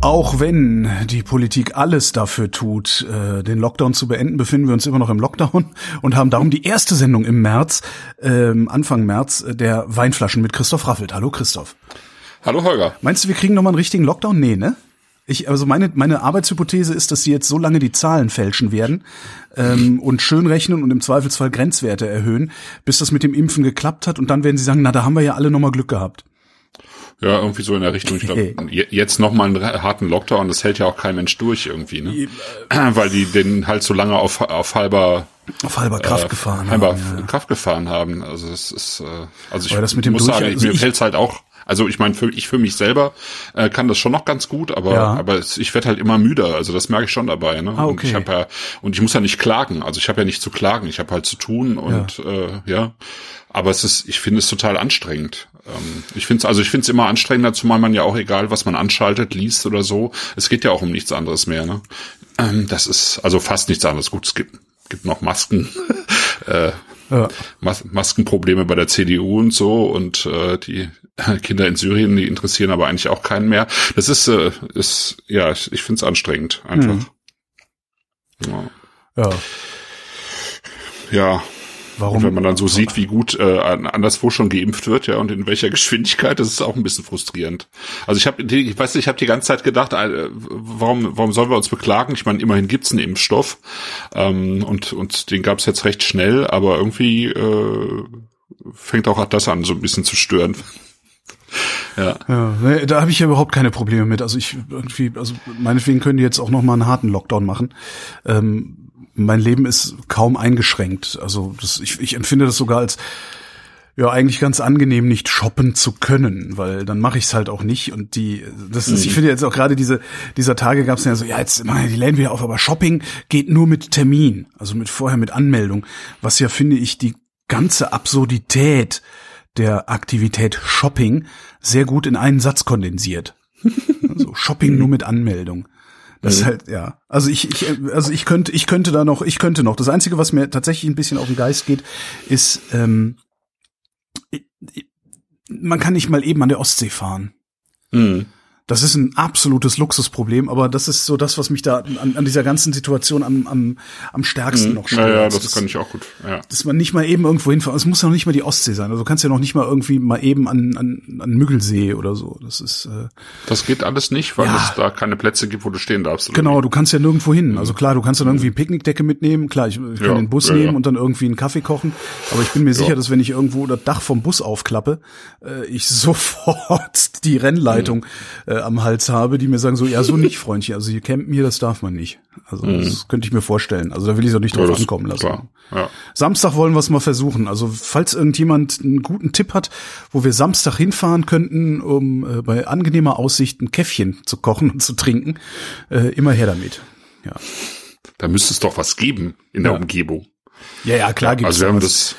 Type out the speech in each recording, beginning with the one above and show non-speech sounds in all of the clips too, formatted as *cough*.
Auch wenn die Politik alles dafür tut, äh, den Lockdown zu beenden, befinden wir uns immer noch im Lockdown *laughs* und haben darum die erste Sendung im März, ähm, Anfang März, äh, der Weinflaschen mit Christoph Raffelt. Hallo Christoph. Hallo Holger. Meinst du, wir kriegen nochmal einen richtigen Lockdown? Nee, ne? Ich, also meine, meine Arbeitshypothese ist, dass sie jetzt so lange die Zahlen fälschen werden ähm, und schön rechnen und im Zweifelsfall Grenzwerte erhöhen, bis das mit dem Impfen geklappt hat und dann werden sie sagen, na, da haben wir ja alle nochmal Glück gehabt. Ja, irgendwie so in der Richtung. Ich glaube, *laughs* jetzt nochmal einen harten Lockdown, das hält ja auch kein Mensch durch irgendwie, ne? Weil die den halt so lange auf, auf halber auf halber Kraft äh, gefahren halber haben. Ja. Kraft gefahren haben. Also es ist, äh, also ich muss sagen, also mir ich- fällt's halt auch. Also ich meine, für, ich für mich selber äh, kann das schon noch ganz gut, aber Ja. aber ich werde halt immer müder. Also das merke ich schon dabei. Ne? Ah, Und okay. ich habe ja und ich muss ja nicht klagen. Also ich habe ja nicht zu klagen. Ich habe halt zu tun und ja. Äh, ja. Aber es ist, ich finde es total anstrengend. Ähm, ich finde es, also ich finde es immer anstrengender, zumal man ja auch egal, was man anschaltet, liest oder so. Es geht ja auch um nichts anderes mehr. Ne? Ähm, das ist also fast nichts anderes. Gut, es gibt gibt noch Masken. *laughs* äh, Ja. Mas Maskenprobleme bei der CDU und so und äh, die *laughs* Kinder in Syrien, die interessieren aber eigentlich auch keinen mehr. Das ist, äh, ist ja, ich, ich finde es anstrengend einfach. Ja. Ja. ja, und Warum? wenn man dann so sieht, wie gut äh, an- anderswo schon geimpft wird, ja, und in welcher *laughs* Geschwindigkeit, das ist auch ein bisschen frustrierend. Also ich habe, ich weiß nicht, ich habe die ganze Zeit gedacht, äh, warum, warum sollen wir uns beklagen? Ich meine, immerhin gibt's einen Impfstoff ähm, und und den gab's jetzt recht schnell, aber irgendwie äh, fängt auch das an, so ein bisschen zu stören. *laughs* ja. Ja, da habe ich ja überhaupt keine Probleme mit. Also ich irgendwie, also meinetwegen können die jetzt auch noch mal einen harten Lockdown machen. Ähm, mein Leben ist kaum eingeschränkt. Also das, ich, ich empfinde das sogar als ja eigentlich ganz angenehm, nicht shoppen zu können, weil dann mache ich es halt auch nicht. Und die, das ist, ich finde jetzt auch gerade diese dieser Tage gab es ja so, ja jetzt machen ja die Läden wieder auf, aber Shopping geht nur mit Termin, also mit vorher mit Anmeldung, was ja finde ich die ganze Absurdität der Aktivität Shopping sehr gut in einen Satz kondensiert. Also Shopping nur mit Anmeldung. Das ist halt, ja. Also ich, ich, also ich könnte, ich könnte da noch, ich könnte noch. Das Einzige, was mir tatsächlich ein bisschen auf den Geist geht, ist, ähm, man kann nicht mal eben an der Ostsee fahren. Mhm. Das ist ein absolutes Luxusproblem, aber das ist so das, was mich da an, an dieser ganzen Situation am, am, am stärksten noch stört. Mhm. Ja, ja, das, Das- kann ich auch gut. Ja. dass man nicht mal eben irgendwo hinfahren. Es muss ja noch nicht mal die Ostsee sein. Also du kannst ja noch nicht mal irgendwie mal eben an, an, an Müggelsee oder so. Das ist äh, Das geht alles nicht, weil Ja. es da keine Plätze gibt, wo du stehen darfst. oder genau. Du kannst ja nirgendwo hin. Also klar, du kannst dann irgendwie eine Picknickdecke mitnehmen. Klar, ich, ich kann Ja, den Bus nehmen und dann irgendwie einen Kaffee kochen. Aber ich bin mir sicher, dass wenn ich irgendwo das Dach vom Bus aufklappe, äh, ich *laughs* sofort die Rennleitung Mhm. äh, am Hals habe, die mir sagen so, ja so *laughs* nicht, Freundchen. Also hier campen hier, das darf man nicht. Also das könnte ich mir vorstellen. Also da will ich auch nicht Mhm. Ja, drauf das- ankommen lassen. Ja. Samstag wollen wir es mal versuchen. Also falls irgendjemand einen guten Tipp hat, wo wir Samstag hinfahren könnten, um äh, bei angenehmer Aussicht ein Käffchen zu kochen und zu trinken, äh, immer her damit. Ja, Da müsste es doch was geben in der Ja. Umgebung. ja, ja klar gibt's Also wir haben was. das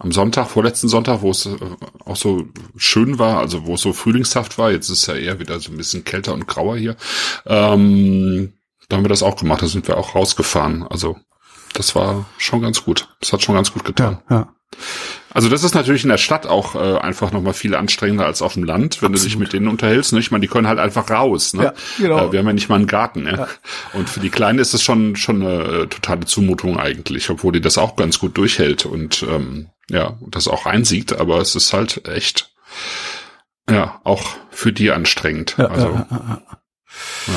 am Sonntag, vorletzten Sonntag, wo es äh, auch so schön war, also wo es so frühlingshaft war, jetzt ist es ja eher wieder so ein bisschen kälter und grauer hier, ähm, da haben wir das auch gemacht, da sind wir auch rausgefahren. Also das war schon ganz gut. Das hat schon ganz gut getan. Ja, ja. Also das ist natürlich in der Stadt auch äh, einfach nochmal viel anstrengender als auf dem Land, wenn du dich mit denen unterhältst. Ne? Ich meine, die können halt einfach raus. Ne? Ja, genau. äh, wir haben ja nicht mal einen Garten. Ne? Und für die Kleinen ist es schon schon eine äh, totale Zumutung eigentlich, obwohl die das auch ganz gut durchhält und ähm, ja, das auch einsieht. Aber es ist halt echt, ja, auch für die anstrengend. Ja, also, ja, ja, ja.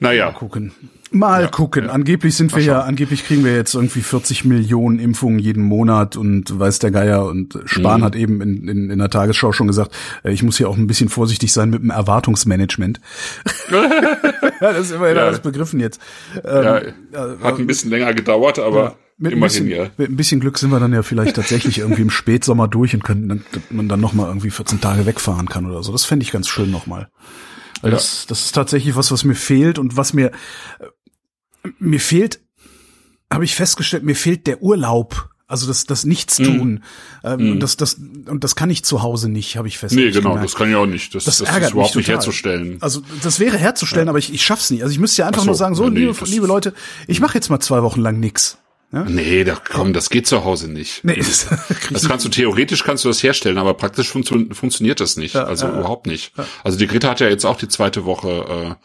naja, Mal gucken. Mal gucken. Angeblich sind wir ja, angeblich kriegen wir jetzt irgendwie 40 Millionen Impfungen jeden Monat und weiß der Geier und Spahn Mhm. hat eben in, in, in der Tagesschau schon gesagt, äh, ich muss hier auch ein bisschen vorsichtig sein mit dem Erwartungsmanagement. *laughs* ja, das ist immer Ja. das begriffen jetzt. Ähm, ja, hat ein bisschen länger gedauert, aber Mit ein, immerhin bisschen, ja. mit ein bisschen Glück sind wir dann ja vielleicht tatsächlich irgendwie im *laughs* Spätsommer durch und können dann, man dann nochmal irgendwie 14 Tage wegfahren kann oder so. Das fände ich ganz schön nochmal. Weil Ja. das, das ist tatsächlich was, was mir fehlt und was mir, mir fehlt, habe ich festgestellt, mir fehlt der Urlaub Also das, das Nichtstun. Ähm, und das, das, und das kann ich zu Hause nicht, habe ich Nee, festgestellt. genau, das kann ich auch nicht. Das, Das das, ärgert ist überhaupt mich nicht herzustellen. Also das wäre herzustellen, aber ich, ich schaff's nicht. Also ich müsste ja einfach Ach so, nur sagen, so, ja, nee, liebe, liebe Leute, ich mache jetzt mal zwei Wochen lang nix. Ja? Nee, da, komm, das geht zu Hause nicht. Nee, das, *laughs* Das kannst du theoretisch kannst du das herstellen, aber praktisch funktio funktioniert das nicht. also überhaupt nicht. Also die Greta hat ja jetzt auch die zweite Woche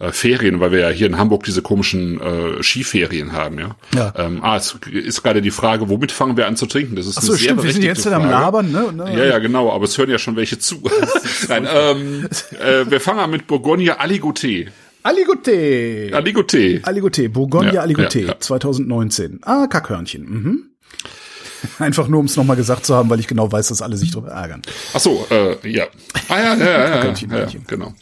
äh, äh, Ferien, weil wir ja hier in Hamburg diese komischen äh, Skiferien haben, ja. Ja. Ähm, ah, es ist gerade die Frage, womit fangen wir an zu trinken? Das ist Ach so, eine sehr stimmt, wir sind jetzt am. Labern, ne? ne? Ja, ja, genau, aber es hören ja schon welche zu. *laughs* *laughs* Nein, ähm, äh, wir fangen an mit Bourgogne Aligoté. Aligoté. Aligoté. Aligoté, Bourgogne Ja, Aligoté, ja, ja. 2019. Ah, Kackhörnchen. Mhm. *laughs* Einfach nur, um es nochmal gesagt zu haben, weil ich genau weiß, dass alle sich darüber ärgern. Ach so, äh, ja. Ah ja, ja, ja, ja, Kackhörnchen, ja, ja genau.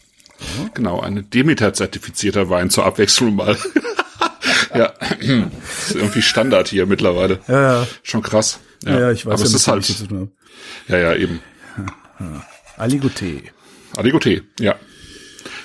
Genau, ein Demeter-zertifizierter Wein zur Abwechslung mal. *laughs* ja, ist irgendwie Standard hier mittlerweile. Ja, ja. Schon krass. Ja, ja, ich weiß Aber ja, es ist halt, ja, ja, eben. *laughs* Aligoté. Aligoté, ja.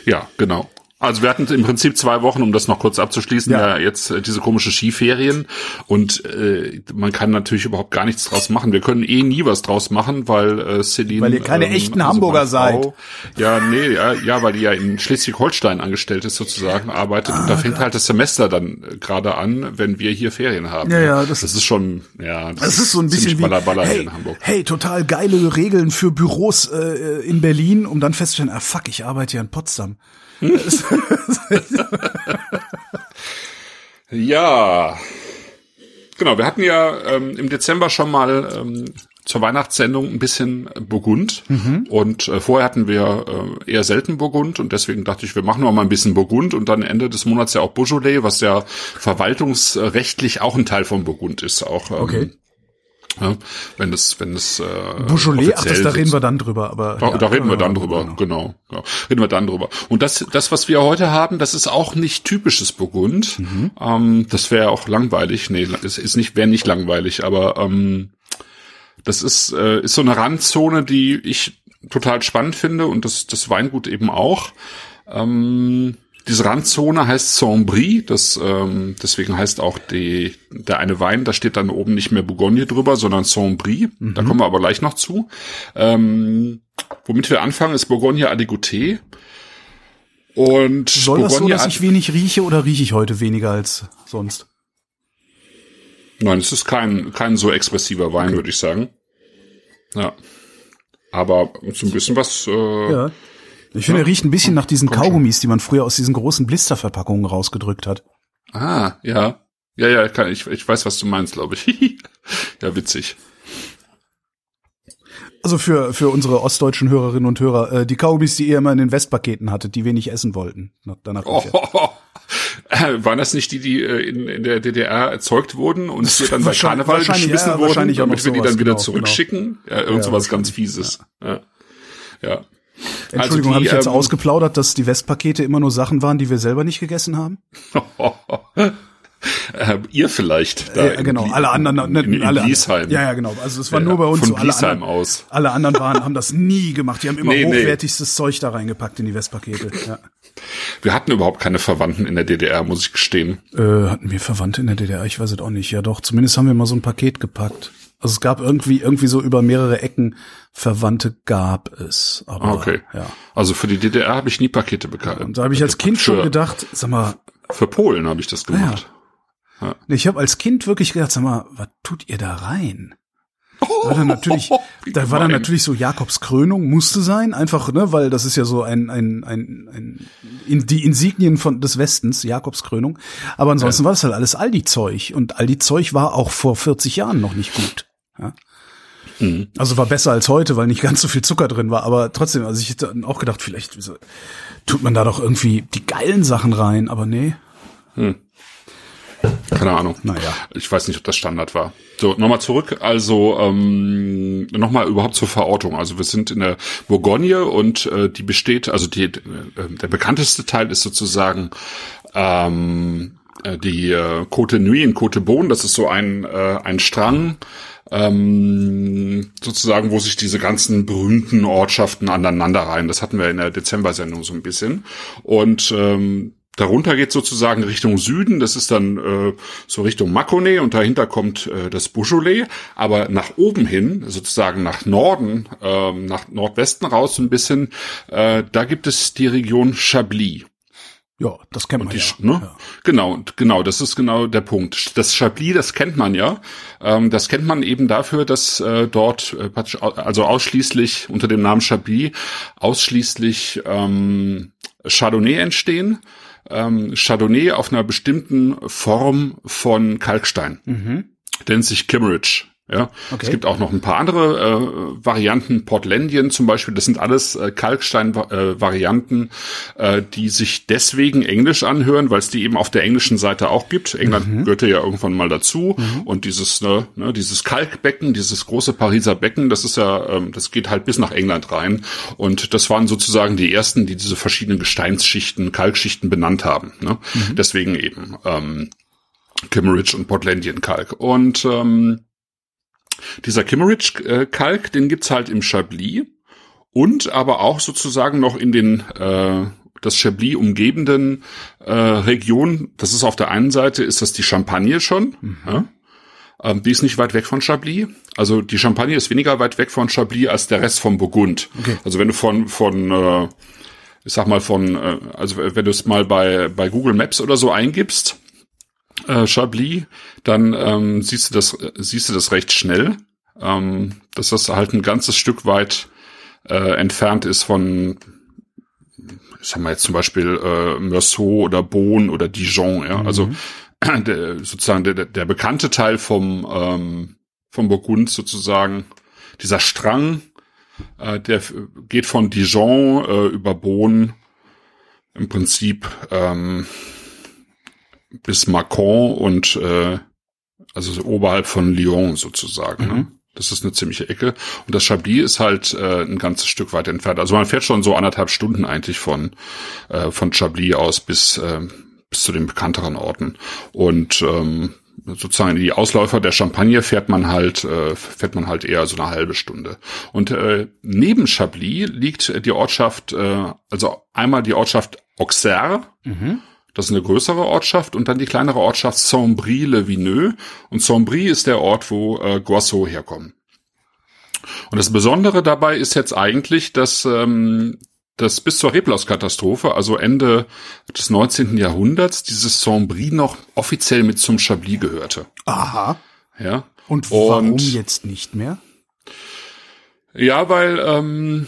Ja, genau. Also wir hatten im Prinzip zwei Wochen, um das noch kurz abzuschließen, Ja. ja, jetzt äh, diese komische Skiferien und äh, man kann natürlich überhaupt gar nichts draus machen. Wir können eh nie was draus machen, weil äh, Celine... Weil ihr keine echten Hamburger meine seid. Ja, nee, ja, ja, weil die ja in Schleswig-Holstein angestellt ist sozusagen, arbeitet und Ah, da fängt halt das Semester dann äh, gerade an, wenn wir hier Ferien haben. Ja, ja, das- das, ist schon, ja, Das ist so ein bisschen wie, hey, in Hamburg. hey, total geile Regeln für Büros äh, in Berlin, um dann festzustellen, ah fuck, ich arbeite ja in Potsdam. *laughs* Ja, genau. Wir hatten ja ähm, im Dezember schon mal ähm, zur Weihnachtssendung ein bisschen Burgund und äh, vorher hatten wir äh, eher selten Burgund und deswegen dachte ich, wir machen noch mal ein bisschen Burgund und dann Ende des Monats ja auch Beaujolais, was ja verwaltungsrechtlich auch ein Teil von Burgund ist, auch ähm, Okay. Ja, wenn das wenn das äh, Beaujolais, ach, das, da reden wir dann drüber, aber. Da, ja, da reden wir dann ja, drüber, genau. genau. genau. Reden wir dann drüber. Und das, das, was wir heute haben, das ist auch nicht typisches Burgund. Mhm. Ähm, das wäre auch langweilig. Nee, es ist nicht, wäre nicht langweilig, aber ähm, das ist, äh, ist so eine Randzone, die ich total spannend finde und das, das Weingut eben auch. Ähm, diese Randzone heißt Saint-Brie, das ähm, deswegen heißt auch die der eine Wein, da steht dann oben nicht mehr Bourgogne drüber, sondern Saint-Brie. Da kommen wir aber gleich noch zu. Ähm, womit wir anfangen, ist Bourgogne Aligoté. Und Soll das so, Bourgogne dass ich wenig rieche oder rieche ich heute weniger als sonst? Nein, es ist kein kein so expressiver Wein, würde ich sagen. Ja. Aber so ein bisschen was äh, Ja. Ich finde, er riecht ein bisschen nach diesen Kaugummis, die man früher aus diesen großen Blisterverpackungen rausgedrückt hat. Ah, ja. Ja, ja, kann, ich, ich weiß, was du meinst, glaube ich. *laughs* ja, witzig. Also für, für unsere ostdeutschen Hörerinnen und Hörer, äh, die Kaugummis, die ihr immer in den Westpaketen hattet, die wenig essen wollten. Na, Danach Oh, *laughs* äh, waren das nicht die, die äh, in, in der DDR erzeugt wurden und hier dann bei Wahrscheinlich- Karneval geschmissen ja, wurden, damit wir die dann wieder genau, zurückschicken? Ja, irgend Ja, sowas ganz Fieses. Ja. ja. Entschuldigung, Also habe ich jetzt ähm, ausgeplaudert, dass die Westpakete immer nur Sachen waren, die wir selber nicht gegessen haben? *laughs* äh, ihr vielleicht. Da Ja, genau, alle anderen, ne, in, in alle Liesheim. Ja, ja, genau. Also es war Ja, nur bei uns von so. Alle Liesheim anderen, aus. alle anderen waren, haben das nie gemacht. Die haben immer Nee, nee. hochwertigstes Zeug da reingepackt in die Westpakete. Ja. Wir hatten überhaupt keine Verwandten in der DDR, muss ich gestehen. Äh, hatten wir Verwandte in der DDR? Ich weiß es auch nicht. Ja doch, zumindest haben wir mal so ein Paket gepackt. Also es gab irgendwie, irgendwie so über mehrere Ecken Verwandte gab es. Aber, Ah, Okay. Ja. Also für die DDR habe ich nie Pakete bekannt. Und da habe ich als Kind schon gedacht, sag mal, Für Polen habe ich das gemacht. nee, ich habe als Kind wirklich gedacht, sag mal, was tut ihr da rein? Da war dann natürlich, *laughs* Wie da war dann natürlich so Jakobs Krönung musste sein, einfach, ne, weil das ist ja so ein, ein, ein, ein in, die Insignien von des Westens, Jakobs Krönung. Aber ansonsten war das halt alles Aldi-Zeug und Aldi-Zeug war auch vor 40 Jahren noch nicht gut. Ja. Mhm. Also war besser als heute, weil nicht ganz so viel Zucker drin war. Aber trotzdem, also ich hätte auch gedacht, vielleicht tut man da doch irgendwie die geilen Sachen rein, aber nee. Keine Ahnung. Naja. Ich weiß nicht, ob das Standard war. So, nochmal zurück. Also ähm, nochmal überhaupt zur Verortung. Also wir sind in der Bourgogne und äh, die besteht, also die, äh, der bekannteste Teil ist sozusagen ähm, äh, die äh, Côte Nuit in Côte Beaune. Das ist so ein, äh, ein Strang, ähm, sozusagen, wo sich diese ganzen berühmten Ortschaften aneinander reihen. Das hatten wir in der Dezember-Sendung so ein bisschen. Und ähm, Darunter geht sozusagen Richtung Süden, das ist dann äh, so Richtung Mâconnais und dahinter kommt äh, das Beaujolais, aber nach oben hin, sozusagen nach Norden, äh, nach Nordwesten raus ein bisschen, äh, da gibt es die Region Chablis. Ja, das kennt man Die, ja. ne? ja. Genau, genau, das ist genau der Punkt. Das Chablis, das kennt man ja. Ähm, das kennt man eben dafür, dass äh, dort äh, also ausschließlich unter dem Namen Chablis ausschließlich ähm, Chardonnay entstehen. Ähm, Chardonnay auf einer bestimmten Form von Kalkstein. Nennt sich Kimmeridge. Ja, Okay. es gibt auch noch ein paar andere äh, Varianten, Portlandien zum Beispiel, das sind alles äh, Kalkstein-Varianten, äh, die sich deswegen englisch anhören, weil es die eben auf der englischen Seite auch gibt. England gehörte ja irgendwann mal dazu und dieses ne, ne, dieses Kalkbecken, dieses große Pariser Becken, das ist ja, ähm, das geht halt bis nach England rein und das waren sozusagen die ersten, die diese verschiedenen Gesteinsschichten, Kalkschichten benannt haben. Ne? Deswegen eben ähm, Kimmeridge und Portlandian Kalk und ähm, dieser Kimmeridge-Kalk, den gibt's halt im Chablis und aber auch sozusagen noch in den äh, das Chablis umgebenden äh, Regionen. Das ist auf der einen Seite ist das die Champagne schon. Ja? Ähm, die ist nicht weit weg von Chablis. Also die Champagne ist weniger weit weg von Chablis als der Rest vom Burgund. Okay. Also wenn du von von äh, ich sag mal von äh, also wenn du es mal bei bei Google Maps oder so eingibst, äh, Chablis, dann ähm, siehst du das äh, siehst du das recht schnell, ähm, dass das halt ein ganzes Stück weit äh, entfernt ist von ich sag mal jetzt zum Beispiel äh, Meursault oder Beaune oder Dijon, ja, also *clears throat* der, sozusagen der, der bekannte Teil vom ähm, vom Burgund sozusagen. Dieser Strang, äh, der geht von Dijon äh, über Beaune. Im Prinzip ähm, bis Macon und äh, also so oberhalb von Lyon sozusagen. Ne? Das ist eine ziemliche Ecke. Und das Chablis ist halt äh, ein ganzes Stück weit entfernt. Also man fährt schon so anderthalb Stunden eigentlich von äh, von Chablis aus bis äh, bis zu den bekannteren Orten. Und ähm, sozusagen die Ausläufer der Champagne fährt man halt äh, fährt man halt eher so eine halbe Stunde. Und äh, neben Chablis liegt die Ortschaft, äh, also einmal die Ortschaft Auxerre. Das ist eine größere Ortschaft und dann die kleinere Ortschaft Saint-Brie-le-Vineux. Und Saint-Brie ist der Ort, wo äh, Guasso herkommt. Und das Besondere dabei ist jetzt eigentlich, dass ähm, dass bis zur Reblauskatastrophe, also Ende des 19. Jahrhunderts, dieses Saint-Brie noch offiziell mit zum Chablis gehörte. Aha. Ja. Und warum Und- jetzt nicht mehr? Ja, weil ähm,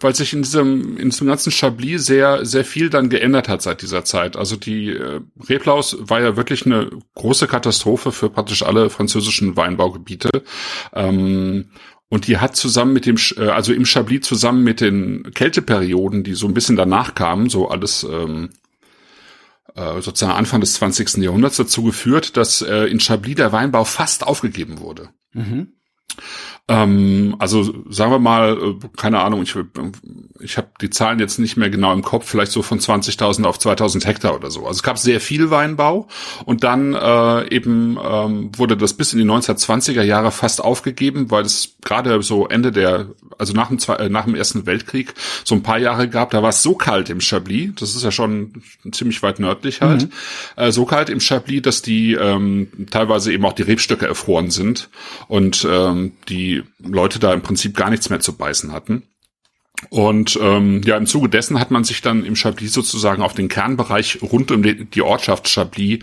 weil sich in diesem in diesem ganzen Chablis sehr sehr viel dann geändert hat seit dieser Zeit. Also die äh, Reblaus war ja wirklich eine große Katastrophe für praktisch alle französischen Weinbaugebiete. Ähm, und die hat zusammen mit dem, äh, also im Chablis zusammen mit den Kälteperioden, die so ein bisschen danach kamen, so alles ähm, äh, sozusagen Anfang des 20. Jahrhunderts dazu geführt, dass äh, in Chablis der Weinbau fast aufgegeben wurde. Mhm. Ähm, also sagen wir mal, äh, keine Ahnung, ich, ich habe die Zahlen jetzt nicht mehr genau im Kopf, vielleicht so von 20.000 auf 2.000 Hektar oder so. Also es gab sehr viel Weinbau und dann äh, eben ähm, wurde das bis in die 1920er Jahre fast aufgegeben, weil es gerade so Ende der, also nach dem, Zwei- äh, nach dem Ersten Weltkrieg so ein paar Jahre gab, da war es so kalt im Chablis, das ist ja schon ziemlich weit nördlich halt, äh, so kalt im Chablis, dass die ähm, teilweise eben auch die Rebstöcke erfroren sind und ähm, die Leute da im Prinzip gar nichts mehr zu beißen hatten. Und ähm, ja, im Zuge dessen hat man sich dann im Chablis sozusagen auf den Kernbereich rund um die, die Ortschaft Chablis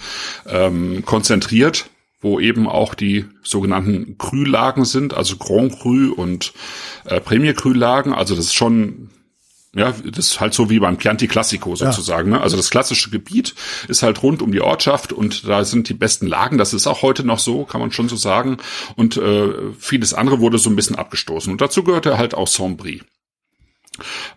ähm, konzentriert, wo eben auch die sogenannten Cru-Lagen sind, also Grand Cru und äh, Premier Cru-Lagen. Also das ist schon ja, das ist halt so wie beim Chianti Classico sozusagen. Ne? Also das klassische Gebiet ist halt rund um die Ortschaft und da sind die besten Lagen. Das ist auch heute noch so, kann man schon so sagen. Und äh, vieles andere wurde so ein bisschen abgestoßen. Und dazu gehörte halt auch Saint-Brie.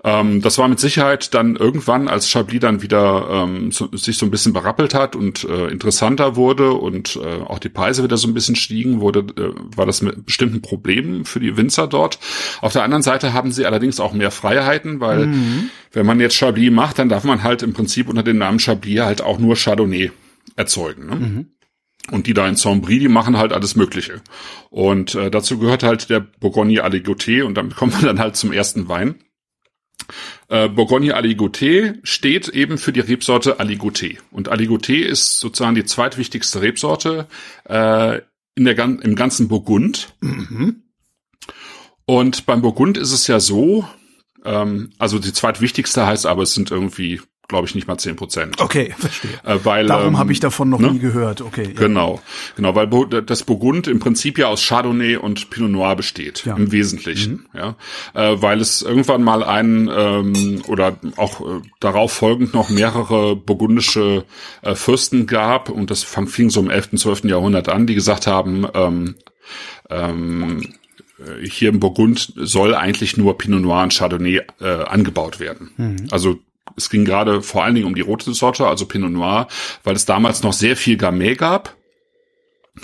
Ähm, das war mit Sicherheit dann irgendwann, als Chablis dann wieder ähm, so, sich so ein bisschen berappelt hat und äh, interessanter wurde und äh, auch die Preise wieder so ein bisschen stiegen, wurde, äh, war das mit bestimmten Problemen für die Winzer dort. Auf der anderen Seite haben sie allerdings auch mehr Freiheiten, weil wenn man jetzt Chablis macht, dann darf man halt im Prinzip unter dem Namen Chablis halt auch nur Chardonnay erzeugen. Ne? Und die da in Saint-Brie, die machen halt alles Mögliche. Und äh, dazu gehört halt der Bourgogne Aligoté und damit kommt man dann halt zum ersten Wein. Äh, Bourgogne Aligoté steht eben für die Rebsorte Aligoté. Und Aligoté ist sozusagen die zweitwichtigste Rebsorte äh, in der, im ganzen Burgund. Mhm. Und beim Burgund ist es ja so, ähm, also die zweitwichtigste heißt aber, es sind irgendwie glaube ich, nicht mal zehn Prozent. Okay, *laughs* verstehe. Äh, weil, Darum ähm, habe ich davon noch ne? nie gehört. Okay. Ja. Genau, genau, weil Bo das Burgund im Prinzip ja aus Chardonnay und Pinot Noir besteht, Ja. im Wesentlichen, Mhm. ja, äh, weil es irgendwann mal einen ähm, oder auch äh, darauf folgend noch mehrere burgundische äh, Fürsten gab und das fing so im 11., 12. Jahrhundert an, die gesagt haben, ähm, ähm, äh, hier im Burgund soll eigentlich nur Pinot Noir und Chardonnay äh, angebaut werden. Mhm. Also es ging gerade vor allen Dingen um die rote Sorte, also Pinot Noir, weil es damals noch sehr viel Gamay gab.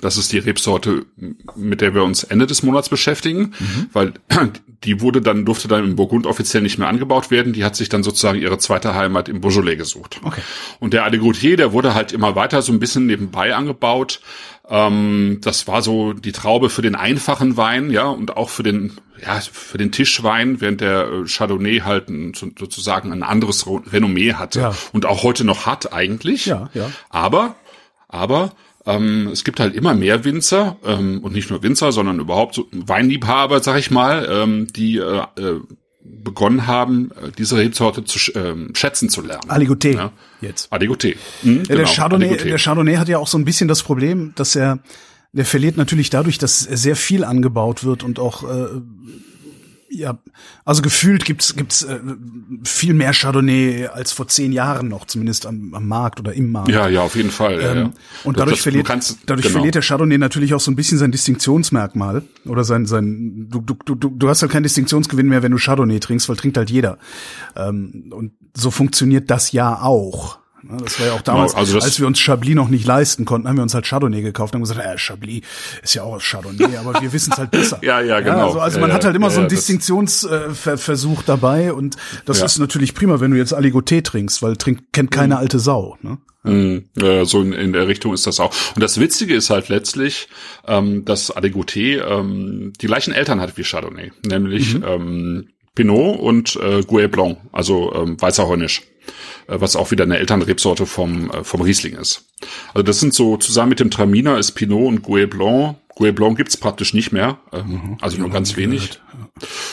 Das ist die Rebsorte, mit der wir uns Ende des Monats beschäftigen, weil *clears throat* die wurde dann, durfte dann im Burgund offiziell nicht mehr angebaut werden. Die hat sich dann sozusagen ihre zweite Heimat im Beaujolais gesucht. Okay. Und der Aligotier, der wurde halt immer weiter so ein bisschen nebenbei angebaut. Ähm, das war so die Traube für den einfachen Wein, ja, und auch für den, ja, für den Tischwein, während der äh, Chardonnay halt ein, so- sozusagen ein anderes Renommee hatte Ja. und auch heute noch hat eigentlich. Ja, ja. Aber, aber ähm, es gibt halt immer mehr Winzer ähm, und nicht nur Winzer, sondern überhaupt so Weinliebhaber, sag ich mal, ähm, die äh, äh, begonnen haben, äh, diese Rebsorte zu ähm, schätzen zu lernen. Aligoté Ja. jetzt. Aligoté. Mhm, Ja, der, genau, Chardonnay, Aligoté. der Chardonnay hat ja auch so ein bisschen das Problem, dass er, der verliert natürlich dadurch, dass sehr viel angebaut wird und auch, äh, ja, also gefühlt gibt's gibt's äh, viel mehr Chardonnay als vor zehn Jahren noch, zumindest am, am Markt oder im Markt. Ja, ja, auf jeden Fall. ja, ja. Ähm, und Du- dadurch das- du verliert, kannst- dadurch genau. verliert der Chardonnay natürlich auch so ein bisschen sein Distinktionsmerkmal oder sein sein du du du du hast halt keinen Distinktionsgewinn mehr, wenn du Chardonnay trinkst, weil trinkt halt jeder. Ähm, und so funktioniert das ja auch. Ja, Das war ja auch damals, Genau, also als wir uns Chablis noch nicht leisten konnten, haben wir uns halt Chardonnay gekauft und haben gesagt, äh, Chablis ist ja auch aus Chardonnay, aber wir wissen es halt besser. *laughs* Ja, ja, genau. also, also Ja, man ja, hat halt immer ja, so einen ja, Distinktionsversuch dabei und das Ja. ist natürlich prima, wenn du jetzt Aligoté trinkst, weil trinkt kennt keine alte Sau. Ne? Mm, äh, so in, in der Richtung ist das auch. Und das Witzige ist halt letztlich, ähm, dass Aligoté ähm, die gleichen Eltern hat wie Chardonnay, nämlich ähm, Pinot und äh, Gouais Blanc, also ähm, weißer Heunisch, äh, was auch wieder eine Elternrebsorte vom äh, vom Riesling ist. Also das sind so zusammen mit dem Traminer ist Pinot und Gouais Blanc. Gouais Blanc gibt's praktisch nicht mehr, ähm, also nur ganz wenig.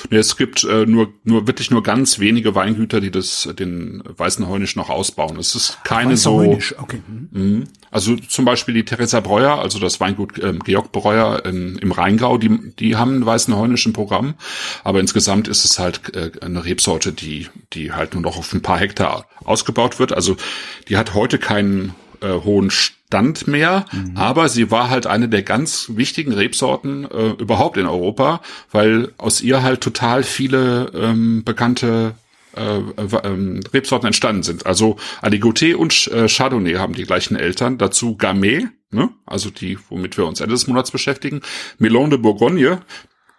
Nee, es gibt äh, nur nur wirklich nur ganz wenige Weingüter, die das den weißen Heunisch noch ausbauen. Es ist keine Weißer so Heunisch, okay. mhm. Mhm. Also zum Beispiel die Theresa Breuer, also das Weingut ähm, Georg Breuer in, im Rheingau, die, die haben einen weißen heunischen Programm, aber insgesamt ist es halt äh, eine Rebsorte, die, die halt nur noch auf ein paar Hektar ausgebaut wird. Also die hat heute keinen äh, hohen Stand mehr, aber sie war halt eine der ganz wichtigen Rebsorten äh, überhaupt in Europa, weil aus ihr halt total viele ähm, bekannte äh, äh, ähm, Rebsorten entstanden sind. Also Aligoté und äh, Chardonnay haben die gleichen Eltern. Dazu Gamay, ne? also die, womit wir uns Ende des Monats beschäftigen. Melon de Bourgogne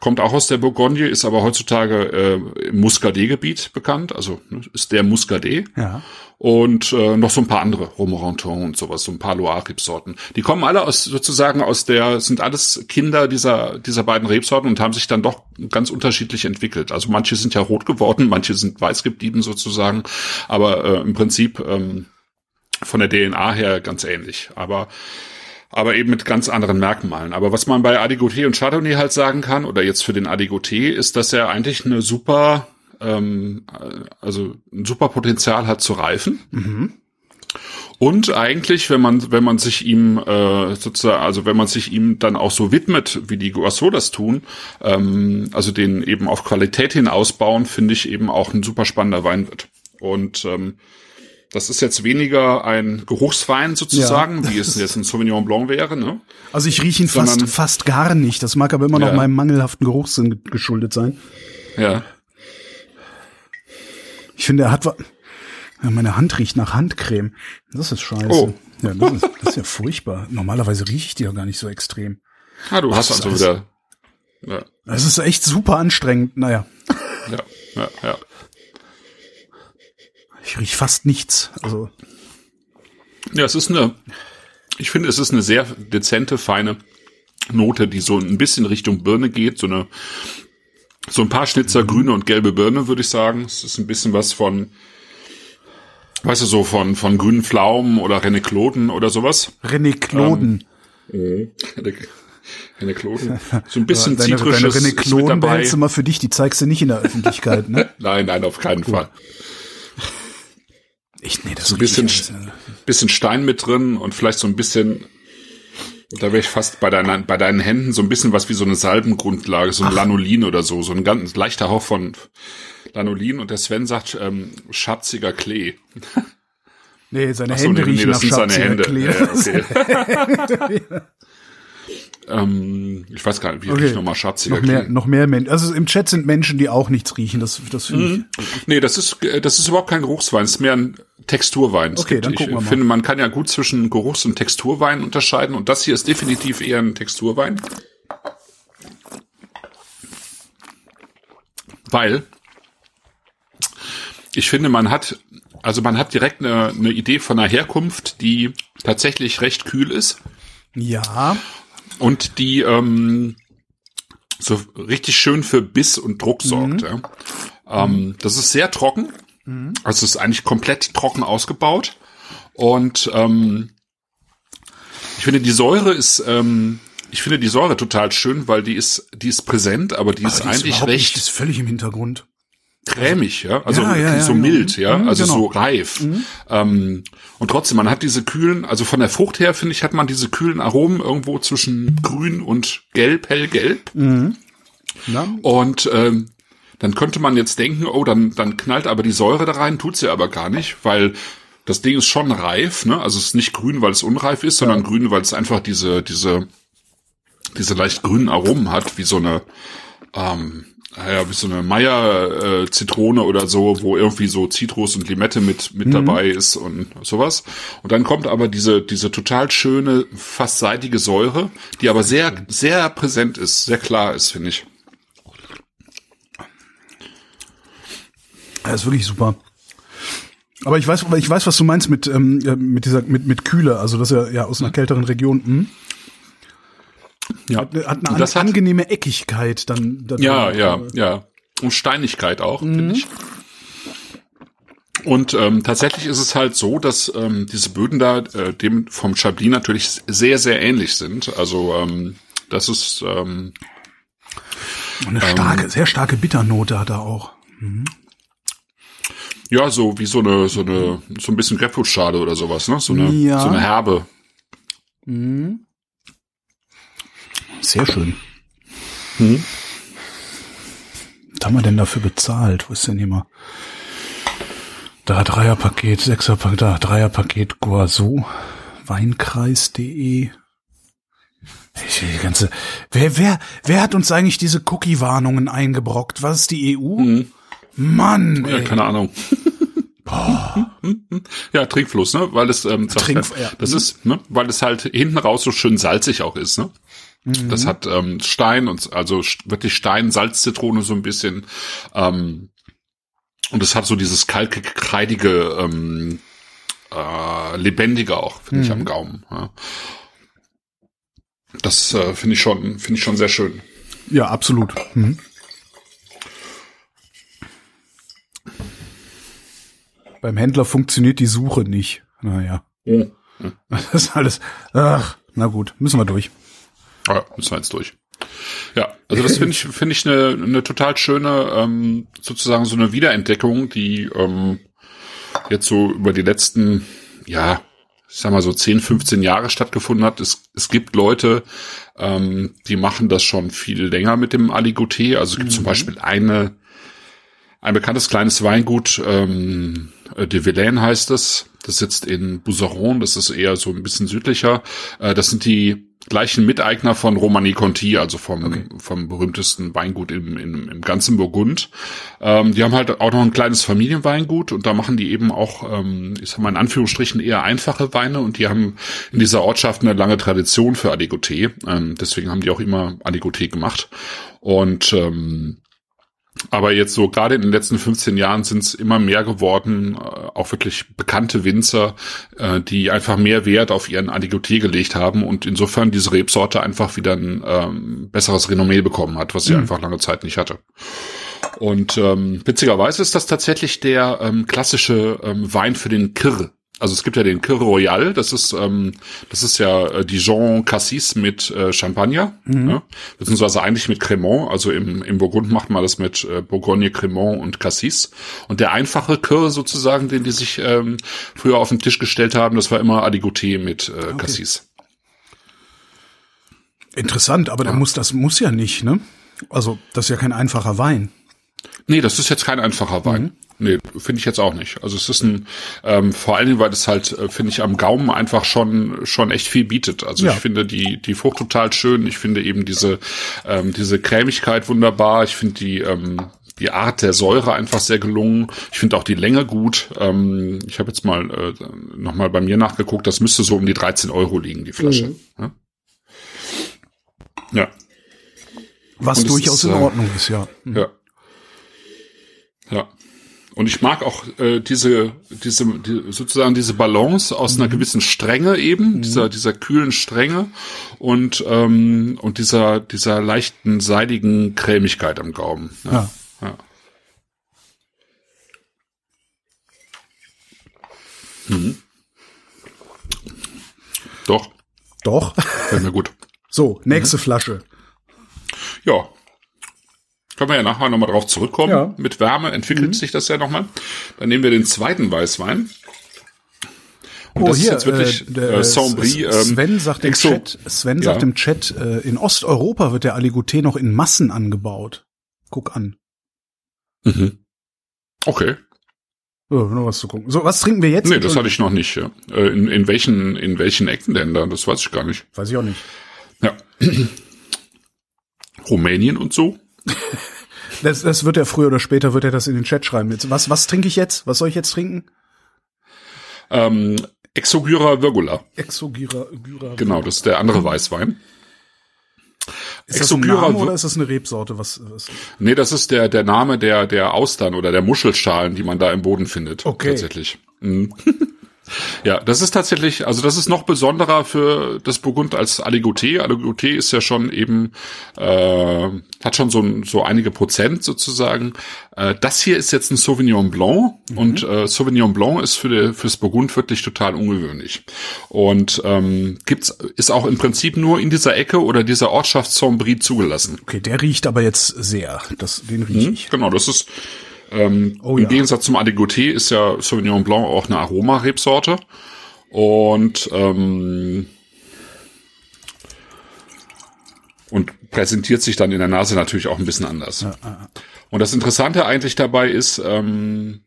kommt auch aus der Bourgogne, ist aber heutzutage äh, im Muscadet-Gebiet bekannt. Also ne, ist der Muscadet. Ja. Und äh, noch so ein paar andere, Romoranton und sowas, so ein paar Loire-Rebsorten. Die kommen alle aus sozusagen aus der, sind alles Kinder dieser, dieser beiden Rebsorten und haben sich dann doch ganz unterschiedlich entwickelt. Also manche sind ja rot geworden, manche sind weiß geblieben sozusagen, aber äh, im Prinzip ähm, von der DNA her ganz ähnlich. Aber aber eben mit ganz anderen Merkmalen. Aber was man bei Adigoté und Chardonnay halt sagen kann, oder jetzt für den Adigoté, ist, dass er eigentlich eine super, ähm, äh, also ein super Potenzial hat zu reifen. Und eigentlich, wenn man, wenn man sich ihm äh, sozusagen, also wenn man sich ihm dann auch so widmet, wie die Guasso das tun, ähm, also den eben auf Qualität hin ausbauen, finde ich eben auch ein super spannender Wein wird. Und ähm, das ist jetzt weniger ein Geruchswein sozusagen, wie es jetzt ein Sauvignon Blanc wäre, ne? Also ich rieche ihn fast, Sondern- fast gar nicht. Das mag aber immer noch Ja. meinem mangelhaften Geruchssinn ge- geschuldet sein. Ja. Ich finde, er hat wa- ja, meine Hand riecht nach Handcreme. Das ist scheiße. Oh. Ja, das ist, das ist ja furchtbar. Normalerweise rieche ich die doch gar nicht so extrem. Ah, du hast das ist also wieder. Ja, Es ist echt super anstrengend. Naja, ja, ja, ja. ich rieche fast nichts. Also Ja, es ist eine, ich finde, es ist eine sehr dezente, feine Note, die so ein bisschen Richtung Birne geht, so eine, So ein paar Schnitzer grüne und gelbe Birne, würde ich sagen. Es ist ein bisschen was von, weißt du, so von, von grünen Pflaumen oder Renekloden oder sowas. René Kloden. *laughs* Renekloden. So ein bisschen deine, zitrisches deine ist mit dabei. behältst du mal für dich, die zeigst du nicht in der Öffentlichkeit, ne? *laughs* Nein, nein, auf keinen Fall. Echt, nee, das So ein ich bisschen, bisschen Stein mit drin und vielleicht so ein bisschen, da wäre ich fast bei deinen, bei deinen Händen so ein bisschen was wie so eine Salbengrundlage, so ein Lanolin oder so, so ein ganz leichter Hauch von Lanolin und der Sven sagt, ähm, schatziger Klee. Nee, seine Ach so, Hände nee, nee, riechen das nach sind seine Hände. Klee. Ja, okay. *laughs* *laughs* ähm, ich weiß gar nicht, wie Okay. riecht nochmal schatziger Noch mehr, Klee? noch mehr Menschen. Also im Chat sind Menschen, die auch nichts riechen. Das, das finde Mhm. Nee, das ist, äh, das ist überhaupt kein Geruchswein, es ist mehr ein Texturwein. Okay, dann ich gucken wir mal. finde, man kann ja gut zwischen Geruchs- und Texturwein unterscheiden und das hier ist definitiv eher ein Texturwein. Weil ich finde, man hat, also man hat direkt eine, eine Idee von einer Herkunft, die tatsächlich recht kühl ist ich. Ja. Und die ähm, so richtig schön für Biss und Druck sorgt. Ja. Ähm, das ist sehr trocken. Also es ist eigentlich komplett trocken ausgebaut. Und ähm, ich finde die Säure ist, ähm, ich finde die Säure total schön, weil die ist, die ist präsent, aber die ist Aber die eigentlich nicht, recht die ist völlig im Hintergrund. Cremig, ja, also Ja, ja, so genau. mild, ja, Mhm, also genau. so reif. Ähm, und trotzdem, man hat diese kühlen, also von der Frucht her finde ich, hat man diese kühlen Aromen irgendwo zwischen grün und gelb, hellgelb. Ja? Und ähm, dann könnte man jetzt denken, oh, dann, dann knallt aber die Säure da rein, tut sie aber gar nicht, weil das Ding ist schon reif, ne? Also es ist nicht grün, weil es unreif ist, sondern grün, weil es einfach diese, diese, diese leicht grünen Aromen hat, wie so eine, ähm, ja, wie so eine Meier äh, Zitrone oder so, wo irgendwie so Zitrus und Limette mit mit dabei ist und sowas. Und dann kommt aber diese diese total schöne, fast seidige Säure, die aber sehr sehr präsent ist, sehr klar ist, finde ich. Das ist wirklich super. Aber ich weiß, ich weiß, was du meinst mit ähm, mit dieser mit mit Kühle. Also das ist ja, ja aus einer kälteren Region. Hm? Ja, Hat eine Und an, das hat, angenehme Eckigkeit dann. dann ja, ja, ja. Und Steinigkeit auch, finde ich. Und ähm, tatsächlich ist es halt so, dass ähm, diese Böden da äh, dem vom Chablis natürlich sehr, sehr ähnlich sind. Also ähm, das ist ähm, Eine starke, sehr starke Bitternote hat er auch. ja so wie so eine so eine so ein bisschen Grapefruitschale oder sowas, ne? So eine Ja. so eine herbe. Sehr schön. Hm? Was haben wir denn dafür bezahlt? Wo ist denn hier mal? Da Dreierpaket, Sechserpaket, da Dreierpaket Guazou, Weinkreis.de. Ich, die ganze, wer, wer, wer hat uns eigentlich diese Cookie-Warnungen eingebrockt? Was ist die EU? Mann, Ja, ey. keine Ahnung. *laughs* ja, Trinkfluss, ne? Weil es ähm, sagt Trink- halt, ja. das ist, ne? Weil es halt hinten raus so schön salzig auch ist, ne? Mhm. Das hat ähm, Stein und also wirklich Stein, Salzzitrone so ein bisschen. Ähm, und es hat so dieses kalkige, kreidige, ähm, äh, lebendige auch, finde ich, Mhm. am Gaumen. Ja. Das äh, finde ich schon, finde ich schon sehr schön. Ja, absolut. Mhm. Beim Händler funktioniert die Suche nicht. Naja. *laughs* Das ist alles. Ach, na gut, müssen wir durch. Ja, müssen wir jetzt durch. Ja, also das finde ich, *laughs* finde ich eine, eine total schöne, ähm, sozusagen so eine Wiederentdeckung, die ähm, jetzt so über die letzten, ja, ich sag mal so 10, 15 Jahre stattgefunden hat. Es, es gibt Leute, ähm, die machen das schon viel länger mit dem Aligoté. Also es gibt zum Beispiel eine, ein bekanntes kleines Weingut, ähm, de Villaine heißt es. Das sitzt in Bouzeron, das ist eher so ein bisschen südlicher. Äh, das sind die gleichen Miteigner von Romani Conti, also vom, vom berühmtesten Weingut im, im, im ganzen Burgund. Ähm, die haben halt auch noch ein kleines Familienweingut und da machen die eben auch, ähm, ich sag mal in Anführungsstrichen, eher einfache Weine und die haben in dieser Ortschaft eine lange Tradition für Aligoté. Ähm, deswegen haben die auch immer Aligoté gemacht. Und ähm, Aber jetzt so gerade in den letzten 15 Jahren sind es immer mehr geworden, äh, auch wirklich bekannte Winzer, äh, die einfach mehr Wert auf ihren Adigoté gelegt haben und insofern diese Rebsorte einfach wieder ein ähm, besseres Renommee bekommen hat, was sie Mhm. einfach lange Zeit nicht hatte. Und ähm, witzigerweise ist das tatsächlich der ähm, klassische ähm, Wein für den Kirr. Also es gibt ja den Kirr Royal, das ist ähm, das ist ja äh, Dijon Cassis mit äh, Champagner, ne? beziehungsweise eigentlich mit Cremant. Also im, im Burgund macht man das mit äh, Bourgogne, Cremant und Cassis. Und der einfache Kirr sozusagen, den die sich ähm, früher auf den Tisch gestellt haben, das war immer Adigoté mit äh, Cassis. Interessant, aber der muss, das muss ja nicht, ne? Also, das ist ja kein einfacher Wein. Nee, das ist jetzt kein einfacher Wein. Nee, finde ich jetzt auch nicht. Also es ist ein, ähm, vor allen Dingen, weil das halt, äh, finde ich, am Gaumen einfach schon schon echt viel bietet. Also Ja. ich finde die die Frucht total schön. Ich finde eben diese ähm, diese Cremigkeit wunderbar. Ich finde die ähm, die Art der Säure einfach sehr gelungen. Ich finde auch die Länge gut. Ähm, ich habe jetzt mal äh, noch mal bei mir nachgeguckt. Das müsste so um die 13 Euro liegen, die Flasche. Ja. ja. Was durchaus ist, in äh, Ordnung ist, ja. Ja. Ja. Und ich mag auch äh, diese, diese, die, sozusagen diese Balance aus einer gewissen Strenge eben, dieser, dieser kühlen Strenge und ähm, und dieser, dieser leichten seidigen Cremigkeit am Gaumen. Ja. ja. Mhm. Doch, Doch. fällt mir gut. So, nächste Mhm. Flasche. Ja. Können wir ja nachher nochmal drauf zurückkommen. Ja. Mit Wärme entwickelt sich das ja nochmal. Dann nehmen wir den zweiten Weißwein. Und das ist jetzt wirklich Oh, der, äh, Saint-Brie. S- Sven sagt im Chat, Sven Ja. sagt im Chat, äh, in Osteuropa wird der Aligoté noch in Massen angebaut. Guck an. Mhm. Okay. So, noch was zu gucken. So, was trinken wir jetzt? Nee, das hatte ich noch nicht. Ja. Äh, In, in welchen in welchen Ecken denn da? Das weiß ich gar nicht. Weiß ich auch nicht. Ja. *clears throat* Rumänien und so? *laughs* Das, das wird er früher oder später wird er das in den Chat schreiben. Jetzt, was, was trinke ich jetzt? Was soll ich jetzt trinken? Ähm, Exogyra virgula. Exogyra. Gyra, Genau, das ist der andere Weißwein. Ist das ein Exogyra Name oder ist das eine Rebsorte? Was, was? Nee, das ist der, der Name der, der Austern oder der Muschelschalen, die man da im Boden findet. Okay. Tatsächlich. Mhm. *laughs* ja, das ist tatsächlich, also das ist noch besonderer für das Burgund als Aligoté. Aligoté ist ja schon eben, äh, hat schon so, so einige Prozent sozusagen. Äh, das hier ist jetzt ein Sauvignon Blanc und äh, Sauvignon Blanc ist für die, fürs Burgund wirklich total ungewöhnlich. Und ähm, gibt's, ist auch im Prinzip nur in dieser Ecke oder dieser Ortschaft Saint-Brie zugelassen. Okay, der riecht aber jetzt sehr. Das, den riech Mhm, ich. Genau, das ist ähm, Oh im ja. Gegensatz zum Adigoté ist ja Sauvignon Blanc auch eine Aromarebsorte und ähm, und präsentiert sich dann in der Nase natürlich auch ein bisschen anders. Und das Interessante eigentlich dabei ist, ähm,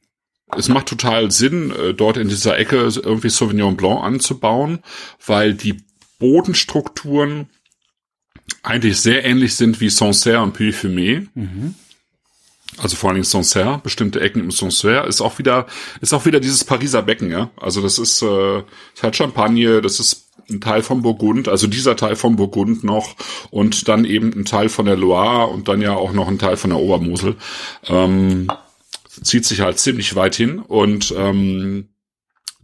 es macht total Sinn, äh, dort in dieser Ecke irgendwie Sauvignon Blanc anzubauen, weil die Bodenstrukturen eigentlich sehr ähnlich sind wie Sancerre und Puy-Fumé. Also vor allen Dingen Sancerre, bestimmte Ecken im Sancerre, ist auch wieder, ist auch wieder dieses Pariser Becken, ja. Also das ist, äh, ist halt Champagne, das ist ein Teil vom Burgund, also dieser Teil vom Burgund noch und dann eben ein Teil von der Loire und dann ja auch noch ein Teil von der Obermosel. Ähm, zieht sich halt ziemlich weit hin und ähm,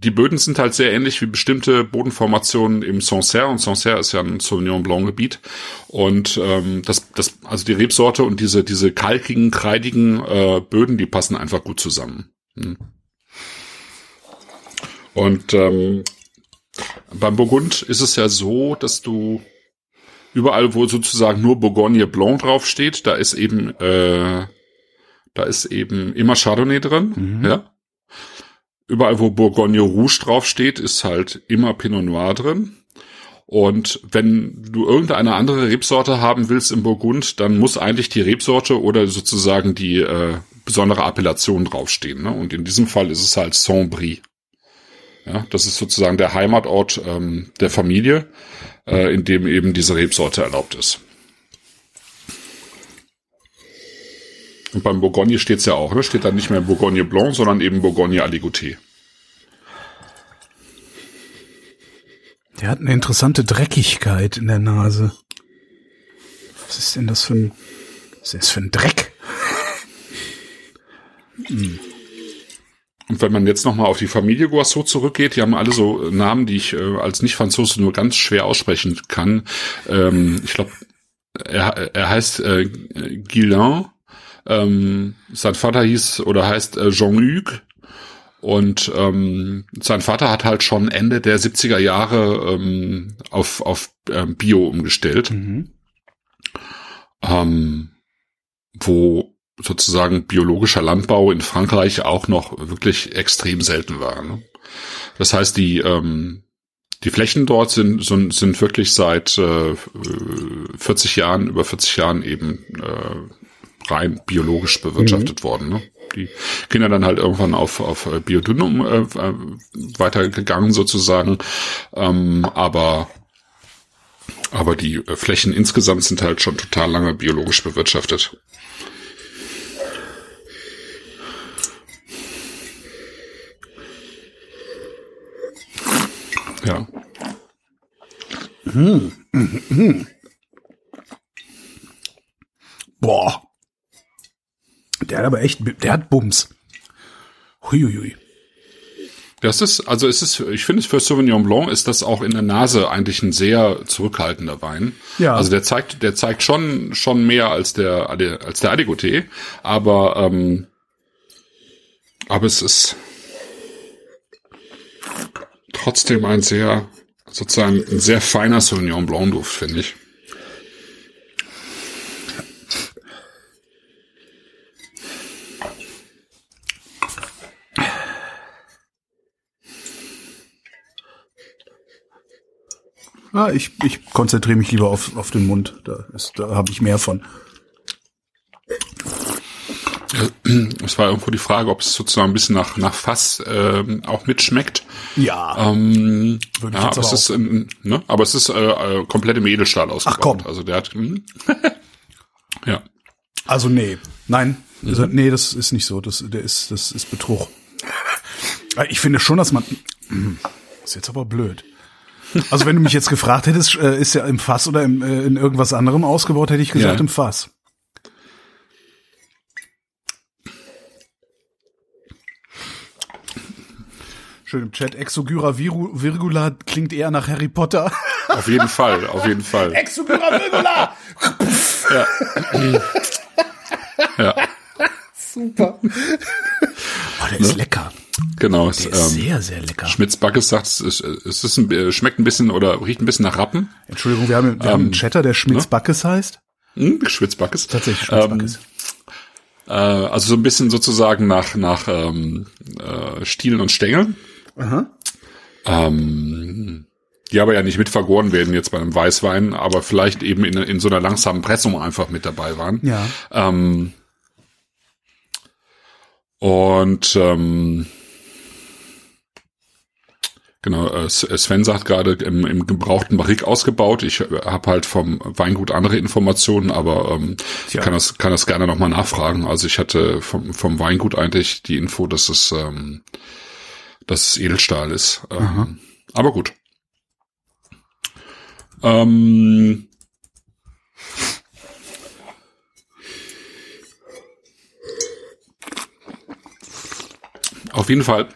die Böden sind halt sehr ähnlich wie bestimmte Bodenformationen im Sancerre und Sancerre ist ja ein Sauvignon Blanc Gebiet und ähm, das das also die Rebsorte und diese diese kalkigen kreidigen äh, Böden die passen einfach gut zusammen. Hm. Und ähm, beim Burgund ist es ja so, dass du überall, wo sozusagen nur Bourgogne Blanc draufsteht, da ist eben äh, da ist eben immer Chardonnay drin, ja. Überall, wo Bourgogne Rouge draufsteht, ist halt immer Pinot Noir drin. Und wenn du irgendeine andere Rebsorte haben willst im Burgund, dann muss eigentlich die Rebsorte oder sozusagen die äh, besondere Appellation draufstehen. Ne? Und in diesem Fall ist es halt Saint-Brie. Ja, das ist sozusagen der Heimatort ähm, der Familie, äh, in dem eben diese Rebsorte erlaubt ist. Und beim Bourgogne steht's ja auch, ne? Steht dann nicht mehr Bourgogne Blanc, sondern eben Bourgogne Aligoté. Der hat eine interessante Dreckigkeit in der Nase. Was ist denn das für ein, was ist das für ein Dreck? Und wenn man jetzt nochmal auf die Familie Guasso zurückgeht, die haben alle so Namen, die ich äh, als Nicht-Franzose nur ganz schwer aussprechen kann. Ähm, ich glaube, er, er heißt äh, Guillain. Ähm, sein Vater hieß oder heißt äh, Jean-Hugues. Und ähm, sein Vater hat halt schon Ende der 70er Jahre ähm, auf, auf ähm, Bio umgestellt. Mhm. Ähm, wo sozusagen biologischer Landbau in Frankreich auch noch wirklich extrem selten war. Ne? Das heißt, die ähm, die Flächen dort sind sind, sind wirklich seit äh, 40 Jahren über 40 Jahren eben äh, rein biologisch bewirtschaftet worden. Ne? Die Kinder dann halt irgendwann auf auf Biodynum äh, äh, weitergegangen sozusagen, ähm, aber aber die äh, Flächen insgesamt sind halt schon total lange biologisch bewirtschaftet. Ja. Boah. Der hat aber echt, der hat Bums. Huiuiui. Das ist, also es ist, ich finde, für Sauvignon Blanc ist das auch in der Nase eigentlich ein sehr zurückhaltender Wein. Ja. Also der zeigt, der zeigt schon, schon mehr als der, als der Adigoté, aber, ähm, aber es ist trotzdem ein sehr, sozusagen ein sehr feiner Sauvignon Blanc Duft, finde ich. Ah, ich, ich konzentriere mich lieber auf, auf den Mund. Da, ist, da habe ich mehr von. Es war irgendwo die Frage, ob es sozusagen ein bisschen nach, nach Fass ähm, auch mitschmeckt. Ja. Ähm, Würde ich ja, aber aber es ist, ähm, ne? aber es ist äh, äh, komplett im Edelstahl ausgebaut. komm. Also der hat, hm. *laughs* ja. Also nee. Nein. Also, nee, das ist nicht so. Das, der ist, das ist Betrug. Ich finde schon, dass man. Hm, *clears throat* Ist jetzt aber blöd. Also wenn du mich jetzt gefragt hättest, äh, ist ja im Fass oder im, äh, in irgendwas anderem ausgebaut, hätte ich gesagt Ja. im Fass. Schön im Chat. Exogyra virgula klingt eher nach Harry Potter. Auf jeden Fall, auf jeden Fall. Exogyra virgula! Ja, Super. Oh, der ist lecker. Genau. Es, ähm, sehr, sehr lecker. Schmitz Backes sagt, es, ist, es ist ein, äh, schmeckt ein bisschen oder riecht ein bisschen nach Rappen. Entschuldigung, wir haben, wir haben einen Chatter, der Schmitz Backes heißt. Hm, Schwitzbackes. Tatsächlich Schmitz Backes. Äh, also so ein bisschen sozusagen nach, nach ähm, äh, Stielen und Stängeln. Ähm, die aber ja nicht mit vergoren werden jetzt bei einem Weißwein, aber vielleicht eben in, in so einer langsamen Pressung einfach mit dabei waren. ja. Ähm, und ähm, genau, äh, Sven sagt gerade im, im gebrauchten Barrik ausgebaut. Ich habe halt vom Weingut andere Informationen, aber ähm, ich Tja. kann das kann das gerne nochmal nachfragen. Also ich hatte vom, vom Weingut eigentlich die Info, dass es ähm, dass es Edelstahl ist. Ähm, aber gut. Ähm, auf jeden Fall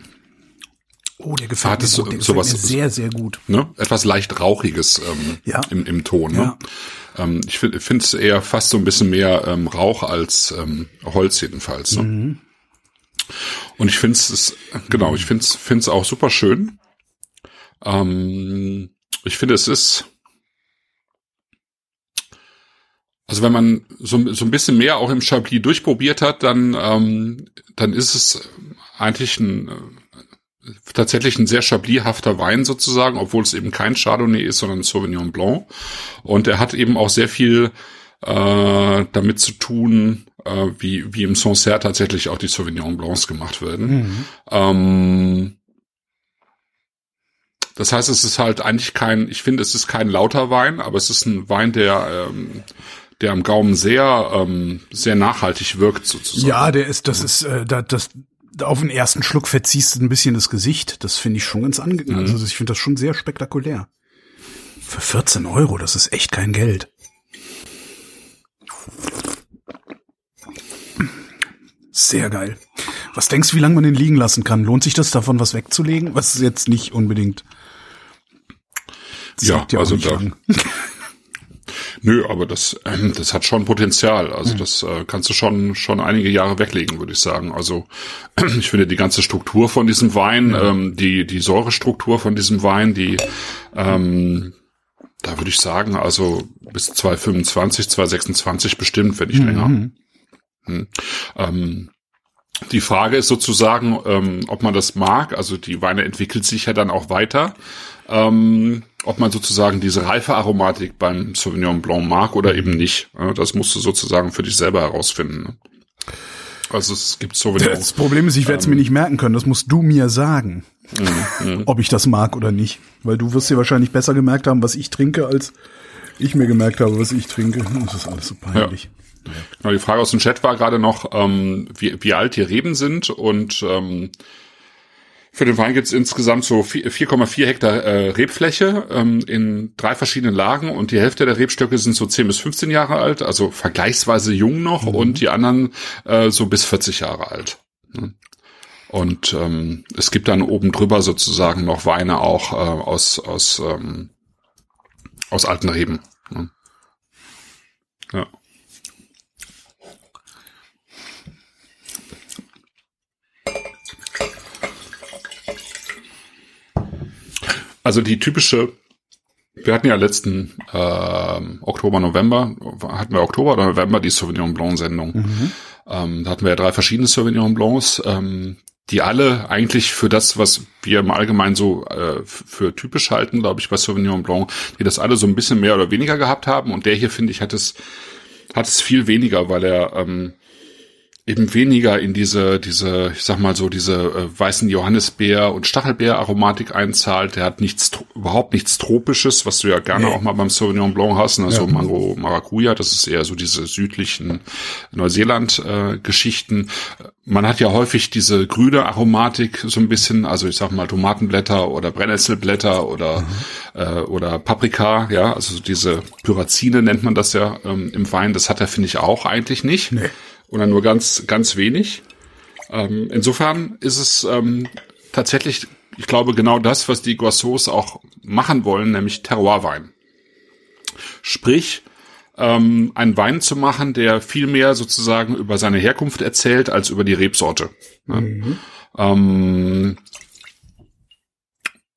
Oh, der gefällt mir gut. Der so- gefällt sowas- mir sehr, sehr gut. ne, etwas leicht rauchiges ähm, Ja. im, im Ton. Ne? Ähm, ich finde es eher fast so ein bisschen mehr ähm, Rauch als ähm, Holz jedenfalls. Ne? Mhm. Und ich finde es genau, ich finde es finde es auch super schön. Ähm, ich finde es ist also wenn man so, so ein bisschen mehr auch im Chablis durchprobiert hat, dann ähm, dann ist es eigentlich ein tatsächlich ein sehr chablishafter Wein sozusagen, obwohl es eben kein Chardonnay ist, sondern Sauvignon Blanc. Und er hat eben auch sehr viel äh, damit zu tun, äh, wie, wie im Sancerre tatsächlich auch die Sauvignon Blancs gemacht werden. Ähm, das heißt, es ist halt eigentlich kein, ich finde, es ist kein lauter Wein, aber es ist ein Wein, der, ähm, der am Gaumen sehr, ähm, sehr nachhaltig wirkt sozusagen. Ja, der ist, das ist, äh, da, das, auf den ersten Schluck verziehst du ein bisschen das Gesicht. Das finde ich schon ganz angenehm. Mhm. Also ich finde das schon sehr spektakulär. Für 14 Euro, das ist echt kein Geld. Sehr geil. Was denkst du, wie lange man den liegen lassen kann? Lohnt sich das davon, was wegzulegen? Was ist jetzt nicht unbedingt. Ja, also da, Nö, aber das, ähm, das hat schon Potenzial. Also mhm. das äh, kannst du schon schon einige Jahre weglegen, würde ich sagen. Also *clears throat* ich finde die ganze Struktur von diesem Wein, mhm. ähm, die die Säurestruktur von diesem Wein, die ähm, da würde ich sagen, also bis 2025, 2026 bestimmt, wenn nicht mhm. länger. Hm. Ähm, die Frage ist sozusagen, ähm, ob man das mag. Also die Weine entwickelt sich ja dann auch weiter. Ähm, ob man sozusagen diese reife Aromatik beim Sauvignon Blanc mag oder eben nicht. Das musst du sozusagen für dich selber herausfinden. Ne? Also es gibt Sauvignon. Das Problem ist, ich werde es ähm, mir nicht merken können. Das musst du mir sagen, mm, ob ich das mag oder nicht. Weil du wirst dir wahrscheinlich besser gemerkt haben, was ich trinke, als ich mir gemerkt habe, was ich trinke. Das ist alles so peinlich. Ja. Genau, die Frage aus dem Chat war gerade noch, ähm, wie, wie alt die Reben sind und ähm, für den Wein gibt es insgesamt so 4,4 Hektar äh, Rebfläche ähm, in drei verschiedenen Lagen und die Hälfte der Rebstöcke sind so 10 bis 15 Jahre alt, also vergleichsweise jung noch mhm. und die anderen äh, so bis 40 Jahre alt. Und ähm, es gibt dann oben drüber sozusagen noch Weine auch äh, aus aus ähm, aus alten Reben. Ja. Also die typische, wir hatten ja letzten äh, Oktober, November, hatten wir Oktober oder November die Sauvignon Blanc Sendung. Mhm. Ähm, da hatten wir ja drei verschiedene Sauvignon Blancs, ähm, die alle eigentlich für das, was wir im Allgemeinen so äh, für typisch halten, glaube ich, bei Sauvignon Blanc, die das alle so ein bisschen mehr oder weniger gehabt haben. Und der hier, finde ich, hat es, hat es viel weniger, weil er ähm, eben weniger in diese, diese, ich sag mal so, diese äh, weißen Johannisbeer- und Stachelbeer-Aromatik einzahlt. Der hat nichts, überhaupt nichts Tropisches, was du ja gerne nee. auch mal beim Sauvignon Blanc hast, also ja. Mango Maracuja, das ist eher so diese südlichen Neuseeland-Geschichten. Äh, Man hat ja häufig diese grüne Aromatik so ein bisschen, also ich sag mal Tomatenblätter oder Brennnesselblätter oder, mhm. äh, oder Paprika, ja, also diese Pyrazine nennt man das ja ähm, im Wein. Das hat er, finde ich, auch eigentlich nicht. Nee oder nur ganz, ganz wenig. Ähm, insofern ist es ähm, tatsächlich, ich glaube, genau das, was die Guassos auch machen wollen, nämlich Terroirwein. Sprich, ähm, einen Wein zu machen, der viel mehr sozusagen über seine Herkunft erzählt, als über die Rebsorte. Ne? Mhm. Ähm,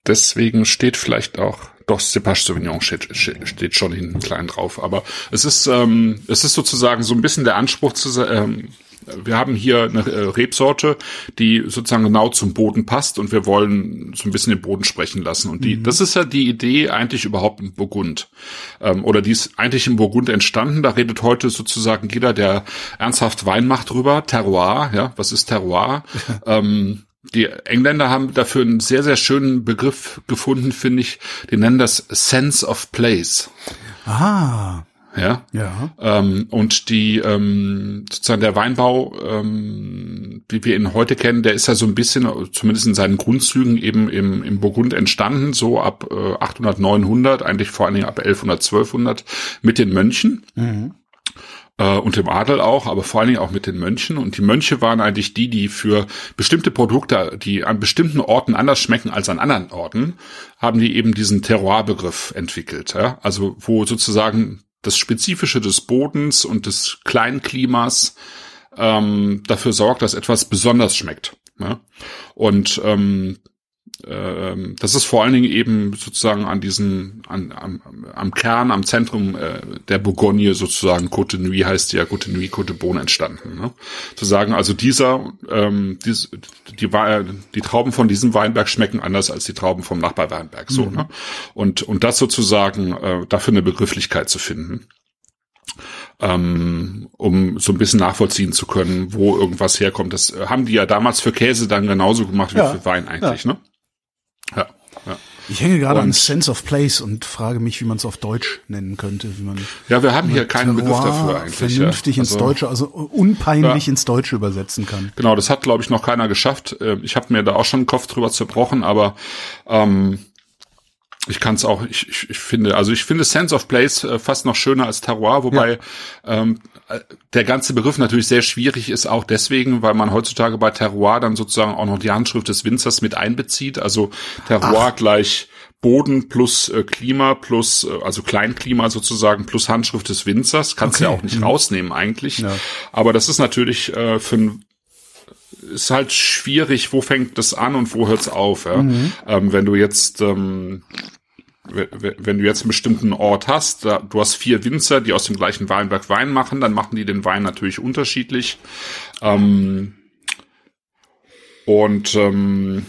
deswegen steht vielleicht auch doch Cepage Sauvignon steht, steht schon hinten klein drauf. Aber es ist, ähm, es ist sozusagen so ein bisschen der Anspruch zu, ähm, wir haben hier eine äh, Rebsorte, die sozusagen genau zum Boden passt und wir wollen so ein bisschen den Boden sprechen lassen. Und die, mhm. das ist ja die Idee eigentlich überhaupt im Burgund. Ähm, oder die ist eigentlich im Burgund entstanden. Da redet heute sozusagen jeder, der ernsthaft Wein macht, drüber. Terroir, ja, was ist Terroir? *laughs* ähm, die Engländer haben dafür einen sehr, sehr schönen Begriff gefunden, finde ich. Die nennen das Sense of Place. Ah. Ja. Ja. Ähm, und die, ähm, sozusagen der Weinbau, ähm, wie wir ihn heute kennen, der ist ja so ein bisschen, zumindest in seinen Grundzügen eben im, im Burgund entstanden, so ab äh, 800, 900, eigentlich vor allen Dingen ab 1100, 1200 mit den Mönchen. Mhm äh, und dem Adel auch, aber vor allen Dingen auch mit den Mönchen. Und die Mönche waren eigentlich die, die für bestimmte Produkte, die an bestimmten Orten anders schmecken als an anderen Orten, haben die eben diesen Terroir-Begriff entwickelt. Ja? Also wo sozusagen das Spezifische des Bodens und des Kleinklimas ähm, dafür sorgt, dass etwas besonders schmeckt. Ja? Und ähm, ähm, das ist vor allen Dingen eben sozusagen an diesen, an, am, am Kern, am Zentrum äh, der Bourgogne sozusagen, Côte Nuit heißt ja Côte Nuit, Côte Beaune entstanden. Ne? Zu sagen, also dieser, ähm, dies, die, die Trauben von diesem Weinberg schmecken anders als die Trauben vom Nachbarweinberg. So, mhm. ne? Und, und das sozusagen äh, dafür eine Begrifflichkeit zu finden. Ähm, um so ein bisschen nachvollziehen zu können, wo irgendwas herkommt. Das äh, haben die ja damals für Käse dann genauso gemacht wie ja. für Wein eigentlich, ja. ne? Ja. ja. Ich hänge gerade an Sense of Place und frage mich, wie man es auf Deutsch nennen könnte. Wie man ja, wir haben hier keinen Begriff dafür eigentlich. Vernünftig ja. also, ins Deutsche, also unpeinlich ja. ins Deutsche übersetzen kann. Genau, das hat, glaube ich, noch keiner geschafft. Äh, ich habe mir da auch schon den Kopf drüber zerbrochen, aber ähm, Ich kann es auch, ich, ich, ich finde, also ich finde Sense of Place äh, fast noch schöner als Terroir, wobei ja. ähm, äh, der ganze Begriff natürlich sehr schwierig ist, auch deswegen, weil man heutzutage bei Terroir dann sozusagen auch noch die Handschrift des Winzers mit einbezieht. Also Terroir Ach. gleich Boden plus äh, Klima plus, äh, also Kleinklima sozusagen plus Handschrift des Winzers. Kannst okay. ja auch nicht mhm. rausnehmen eigentlich. Ja. Aber das ist natürlich äh, für ein ist halt schwierig, wo fängt das an und wo hört's auf. Ja? Mhm. Ähm, wenn du jetzt ähm, wenn du jetzt einen bestimmten Ort hast, da, du hast vier Winzer, die aus dem gleichen Weinberg Wein machen, dann machen die den Wein natürlich unterschiedlich. Ähm, und ähm,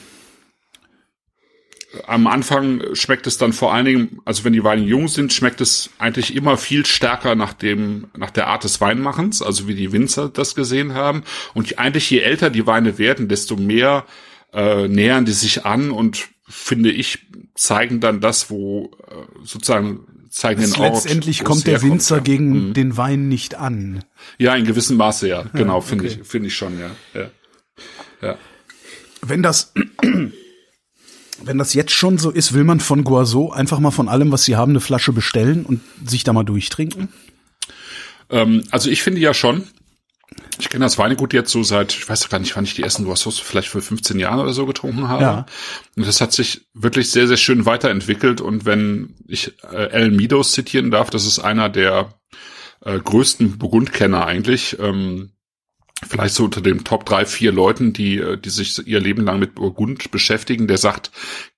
am Anfang schmeckt es dann vor allen Dingen, also wenn die Weine jung sind, schmeckt es eigentlich immer viel stärker nach dem, nach der Art des Weinmachens, also wie die Winzer das gesehen haben. Und eigentlich je älter die Weine werden, desto mehr äh, nähern die sich an und finde ich zeigen dann das, wo äh, sozusagen zeigen den Ort. Letztendlich kommt der Winzer ja. gegen mhm. den Wein nicht an. Ja, in gewissem Maße ja. Genau, ja, finde ich, finde ich schon, ja. ja. Ja. Wenn das *clears throat* wenn das jetzt schon so ist, will man von Guazot einfach mal von allem, was sie haben, eine Flasche bestellen und sich da mal durchtrinken? Ähm, also ich finde ja schon. Ich kenne das Weingut jetzt so seit, ich weiß gar nicht, wann ich die ersten Guazots vielleicht für 15 Jahren oder so getrunken habe. Ja. Und das hat sich wirklich sehr, sehr schön weiterentwickelt. Und wenn ich äh, El Midos zitieren darf, das ist einer der äh, größten Burgundkenner eigentlich. Ähm, vielleicht so unter den Top drei, vier Leuten, die, äh, die sich ihr Leben lang mit Burgund beschäftigen, der sagt,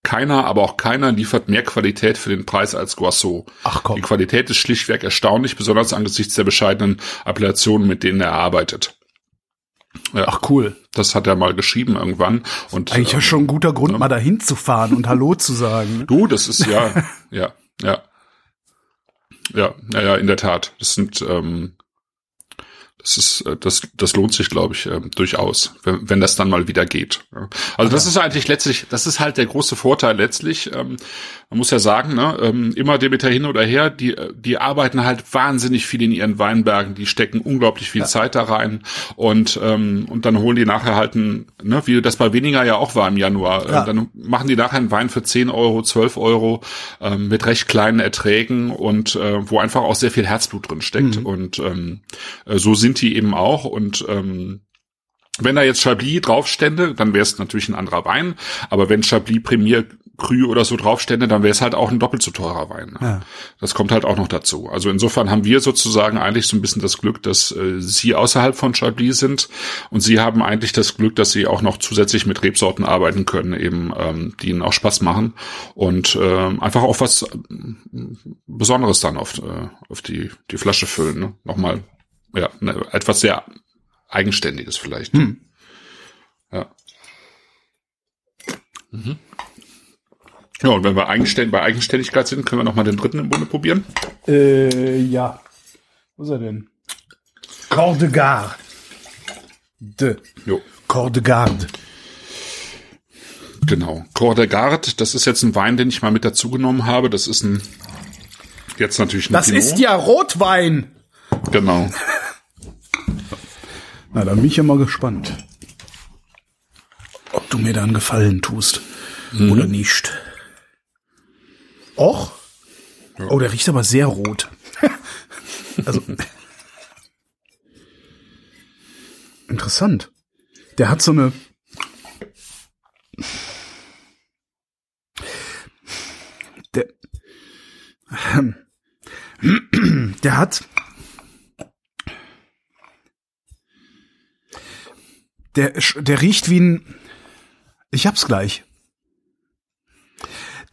keiner, aber auch keiner liefert mehr Qualität für den Preis als Guasso. Ach komm. Die Qualität ist schlichtweg erstaunlich, besonders angesichts der bescheidenen Appellationen, mit denen er arbeitet. Ja, Ach cool. Das hat er mal geschrieben irgendwann. Und eigentlich ja schon ein guter Grund, äh, mal dahin zu fahren und Hallo zu sagen. Du, das ist ja, *laughs* ja, ja. Ja, ja, ja, in der Tat. Das sind ähm, das ist, äh, das, das lohnt sich, glaube ich, äh, durchaus, wenn, wenn das dann mal wieder geht. Also das ist eigentlich letztlich, das ist halt der große Vorteil letztlich. Ähm, man muss ja sagen, ne, ähm, immer Demeter hin oder her, die, die arbeiten halt wahnsinnig viel in ihren Weinbergen, die stecken unglaublich viel ja. Zeit da rein und, ähm, und dann holen die nachher halt ein, ne, wie das bei weniger ja auch war im Januar, äh, ja. dann machen die nachher einen Wein für 10 Euro, 12 Euro ähm, mit recht kleinen Erträgen und äh, wo einfach auch sehr viel Herzblut drin steckt. Mhm. Und ähm, äh, so sind sind die eben auch und ähm, wenn da jetzt Chablis draufstände, dann wäre es natürlich ein anderer Wein. Aber wenn Chablis Premier Cru oder so draufstände, dann wäre es halt auch ein doppelt so teurer Wein. Ja. Das kommt halt auch noch dazu. Also insofern haben wir sozusagen eigentlich so ein bisschen das Glück, dass äh, sie außerhalb von Chablis sind und sie haben eigentlich das Glück, dass sie auch noch zusätzlich mit Rebsorten arbeiten können, eben ähm, die ihnen auch Spaß machen und äh, einfach auch was äh, Besonderes dann auf, äh, auf die die Flasche füllen. Ne? Nochmal ja, ne, etwas sehr Eigenständiges vielleicht. Hm. Ja. Mhm. Ja, und wenn wir eigenständig, bei Eigenständigkeit sind, können wir noch mal den dritten im Bunde probieren? Äh, ja. Wo ist er denn? Corps de Garde. De. Jo. Corps de Garde. Genau. Corps de Garde, das ist jetzt ein Wein, den ich mal mit dazu genommen habe. Das ist ein, jetzt natürlich ein Das Pinot. ist ja Rotwein. Genau. *laughs* Na, dann bin ich ja mal gespannt, ob du mir da einen Gefallen tust mhm. oder nicht. Och? Ja. Oh, der riecht aber sehr rot. *laughs* also. interessant. Der hat so eine. Der. *clears throat* Der hat Der, der riecht wie ein, ich hab's gleich.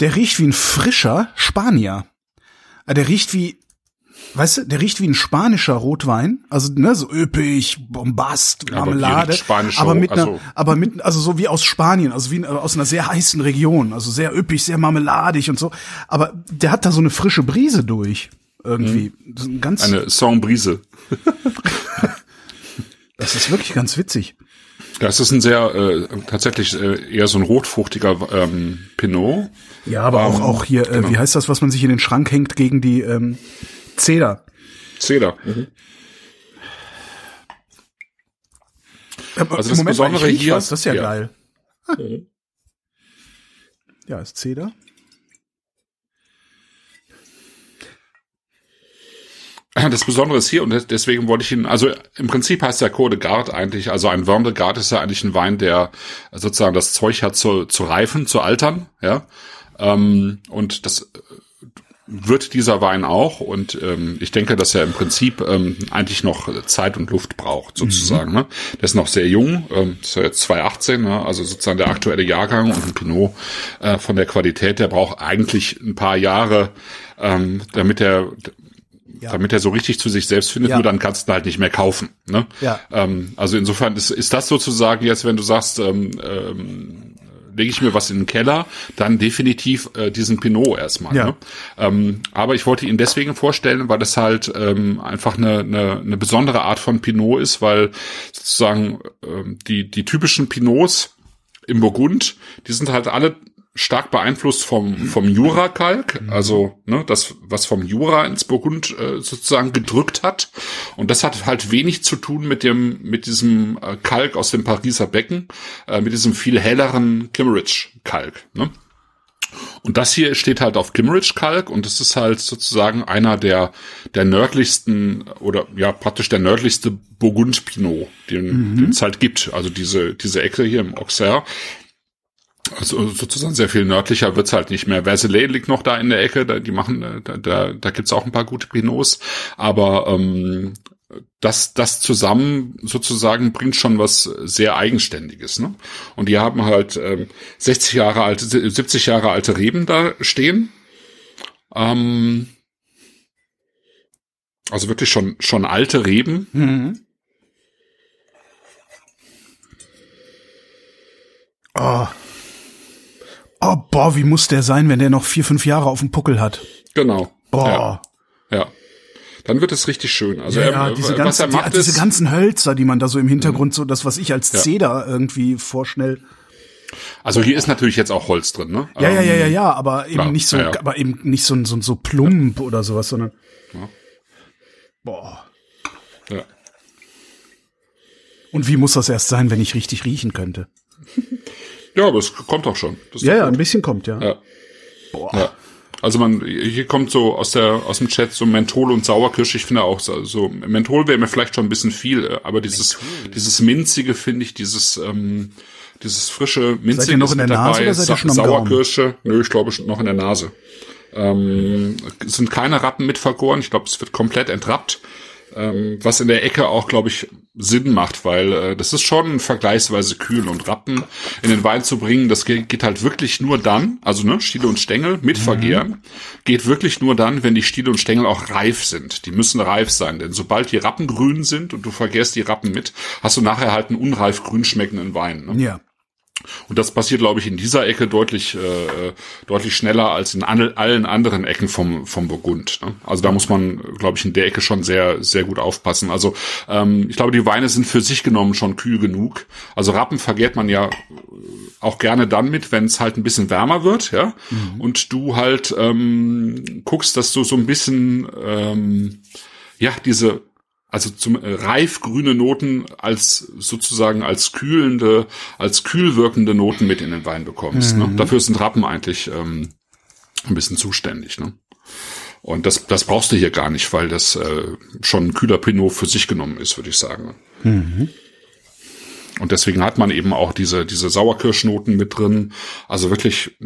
Der riecht wie ein frischer Spanier. Ah, der riecht wie, weißt du, der riecht wie ein spanischer Rotwein, also ne, so üppig, Bombast, Marmelade, aber, aber mit einer, also. aber mit, also so wie aus Spanien, also wie aus einer sehr heißen Region, also sehr üppig, sehr marmeladig und so. Aber der hat da so eine frische Brise durch irgendwie. Hm. Ganz eine Song-Brise. *laughs* das ist wirklich ganz witzig. Das ist ein sehr äh, tatsächlich äh, eher so ein rotfruchtiger ähm, Pinot. Ja, aber ähm, auch auch hier, äh, genau. wie heißt das, was man sich in den Schrank hängt gegen die ähm, Zeder? Zeder. Mhm. Also das Moment Besondere mal, hier, was, das ist ja, ja. geil. Mhm. Ja, ist Zeder. Das Besondere ist hier, und deswegen wollte ich ihn, also im Prinzip heißt der Code Garde eigentlich, also ein Vin de Garde ist ja eigentlich ein Wein, der sozusagen das Zeug hat zu, zu reifen, zu altern, ja. Ähm, und das wird dieser Wein auch und ähm, ich denke, dass er im Prinzip ähm, eigentlich noch Zeit und Luft braucht, sozusagen. Mhm. Ne? Der ist noch sehr jung, ähm, ist ja jetzt 2018, ne? also sozusagen der aktuelle Jahrgang und ein Pinot äh, von der Qualität, der braucht eigentlich ein paar Jahre, ähm, damit er ja. damit er so richtig zu sich selbst findet, ja. nur dann kannst du halt nicht mehr kaufen. Ne? Ja. Ähm, also insofern ist, ist das sozusagen jetzt, wenn du sagst, ähm, ähm, lege ich mir was in den Keller, dann definitiv äh, diesen Pinot erstmal. Ja. Ne? Ähm, aber ich wollte ihn deswegen vorstellen, weil das halt ähm, einfach eine, eine, eine besondere Art von Pinot ist, weil sozusagen ähm, die, die typischen Pinots im Burgund, die sind halt alle stark beeinflusst vom, vom Jura-Kalk, mhm. also ne, das, was vom Jura ins Burgund äh, sozusagen gedrückt hat. Und das hat halt wenig zu tun mit dem, mit diesem äh, Kalk aus dem Pariser Becken, äh, mit diesem viel helleren Kimmeridge-Kalk. Ne? Und das hier steht halt auf Kimmeridge-Kalk und das ist halt sozusagen einer der, der nördlichsten oder ja praktisch der nördlichste Burgund-Pinot, den mhm. es halt gibt. Also diese, diese Ecke hier im Auxerre also sozusagen sehr viel nördlicher wird's halt nicht mehr. Verselay liegt noch da in der Ecke, da, die machen, äh, da, da, da gibt's auch ein paar gute Pinots, aber ähm, das, das zusammen sozusagen bringt schon was sehr Eigenständiges. Ne? Und die haben halt ähm, 60 Jahre alte, 70 Jahre alte Reben da stehen. Ähm, also wirklich schon, schon alte Reben. Mhm. Oh, Oh, boah, wie muss der sein, wenn der noch vier, fünf Jahre auf dem Puckel hat? Genau. Boah. Ja. ja. Dann wird es richtig schön. Also ja, er, diese, ganze, er die, diese ganzen Hölzer, die man da so im Hintergrund so, das was ich als ja. Zeder irgendwie vorschnell. Also hier ist natürlich jetzt auch Holz drin, ne? Ja, ja, ja, ja, ja, aber eben klar, nicht so, ja, ja. aber eben nicht so, so, so plump oder sowas, sondern. Ja. Boah. Ja. Und wie muss das erst sein, wenn ich richtig riechen könnte? *laughs* Ja, aber es kommt auch schon. ja, ja, ein bisschen kommt, ja. ja. Boah. Ja. Also man, hier kommt so aus der, aus dem Chat so Menthol und Sauerkirsche. Ich finde auch so, so Menthol wäre mir vielleicht schon ein bisschen viel, aber dieses, Menthol. dieses minzige finde ich, dieses, ähm, dieses frische minzige seid ihr noch in der Nase dabei. Oder seid ihr schon Sauerkirsche, nö, ich glaube noch in der Nase. Ähm, sind keine Rappen mit vergoren. Ich glaube, es wird komplett entrappt ähm, was in der Ecke auch, glaube ich, Sinn macht, weil äh, das ist schon vergleichsweise kühl und Rappen in den Wein zu bringen, das geht, geht halt wirklich nur dann, also ne, Stiele und Stängel mit mhm. Vergehren, geht wirklich nur dann, wenn die Stiele und Stängel auch reif sind. Die müssen reif sein, denn sobald die Rappen grün sind und du vergehrst die Rappen mit, hast du nachher halt einen unreif grün schmeckenden Wein. Ne? Ja. Und das passiert, glaube ich, in dieser Ecke deutlich, äh, deutlich schneller als in an, allen anderen Ecken vom, vom Burgund. Ne? Also da muss man, glaube ich, in der Ecke schon sehr, sehr gut aufpassen. Also ähm, ich glaube, die Weine sind für sich genommen schon kühl genug. Also Rappen vergärt man ja auch gerne dann mit, wenn es halt ein bisschen wärmer wird, ja. Mhm. Und du halt ähm, guckst, dass du so ein bisschen ähm, ja diese also zum äh, reif grüne Noten als sozusagen als kühlende, als kühl wirkende Noten mit in den Wein bekommst. Ne? Mhm. Ne? Dafür sind Rappen eigentlich ähm, ein bisschen zuständig. Ne? Und das, das brauchst du hier gar nicht, weil das äh, schon ein kühler Pinot für sich genommen ist, würde ich sagen. Mhm. Und deswegen hat man eben auch diese, diese Sauerkirschnoten mit drin. Also wirklich,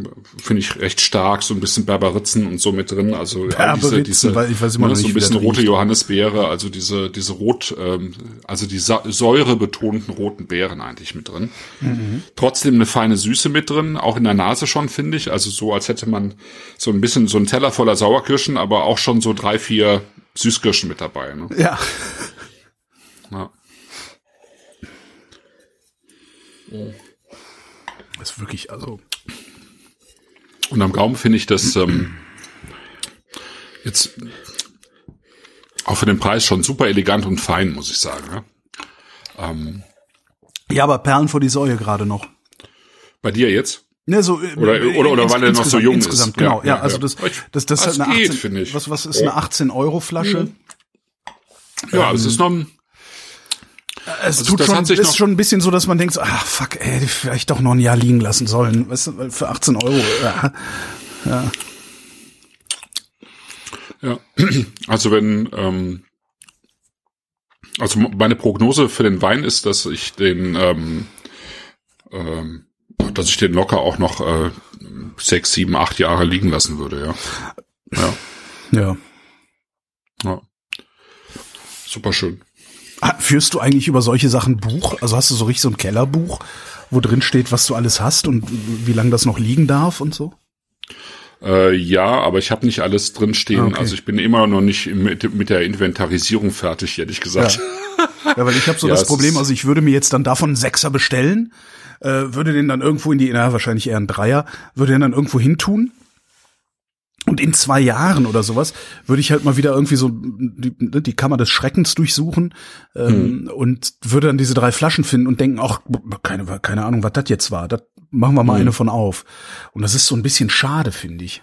finde ich, recht stark, so ein bisschen Berberitzen und so mit drin. Also diese, diese weil ich weiß immer ne, so ein bisschen rote riecht. Johannisbeere, also diese, diese rot, ähm, also die Sa säurebetonten roten Beeren eigentlich mit drin. Mhm. Trotzdem eine feine Süße mit drin, auch in der Nase schon, finde ich. Also so, als hätte man so ein bisschen so ein Teller voller Sauerkirschen, aber auch schon so drei, vier Süßkirschen mit dabei. Ne? Ja. Ja. Das ist wirklich, also. Und am Gaumen finde ich das ähm, jetzt auch für den Preis schon super elegant und fein, muss ich sagen. Ja, ähm, ja aber Perlen vor die Säue gerade noch. Bei dir jetzt? Ne, so, äh, oder, oder, oder weil er noch so jung insgesamt, ist. Genau, ja, ja, also das, das, das, das ist halt eine 18, geht, was, was ist eine 18 Euro Flasche? Ja, ähm, es ist noch ein, es also tut schon, ist schon ein bisschen so, dass man denkt, ah fuck, ey, vielleicht doch noch ein Jahr liegen lassen sollen, weißt du, für 18 Euro. Ja. ja. Ja, also wenn, ähm, also meine Prognose für den Wein ist, dass ich den, ähm, ähm, dass ich den locker auch noch äh, sechs, sieben, acht Jahre liegen lassen würde, ja. Ja, Ja. ja. Super schön. Ah, Führst du eigentlich über solche Sachen Buch? Also hast du so richtig so ein Kellerbuch, wo drin steht, was du alles hast und wie lange das noch liegen darf und so? Äh, ja, aber ich habe nicht alles drin stehen. Ah, okay. Also ich bin immer noch nicht mit, mit der Inventarisierung fertig, hätte ich gesagt. Ja, weil ich habe so *laughs* Ja, das Problem, also ich würde mir jetzt dann davon einen Sechser bestellen, äh, würde den dann irgendwo in die, na, wahrscheinlich eher ein Dreier, würde den dann irgendwo hintun. Und in zwei Jahren oder sowas würde ich halt mal wieder irgendwie so die, die Kammer des Schreckens durchsuchen ähm, und würde dann diese drei Flaschen finden und denken, ach, keine, keine Ahnung, was das jetzt war. Das machen wir mal eine von auf. Und das ist so ein bisschen schade, finde ich.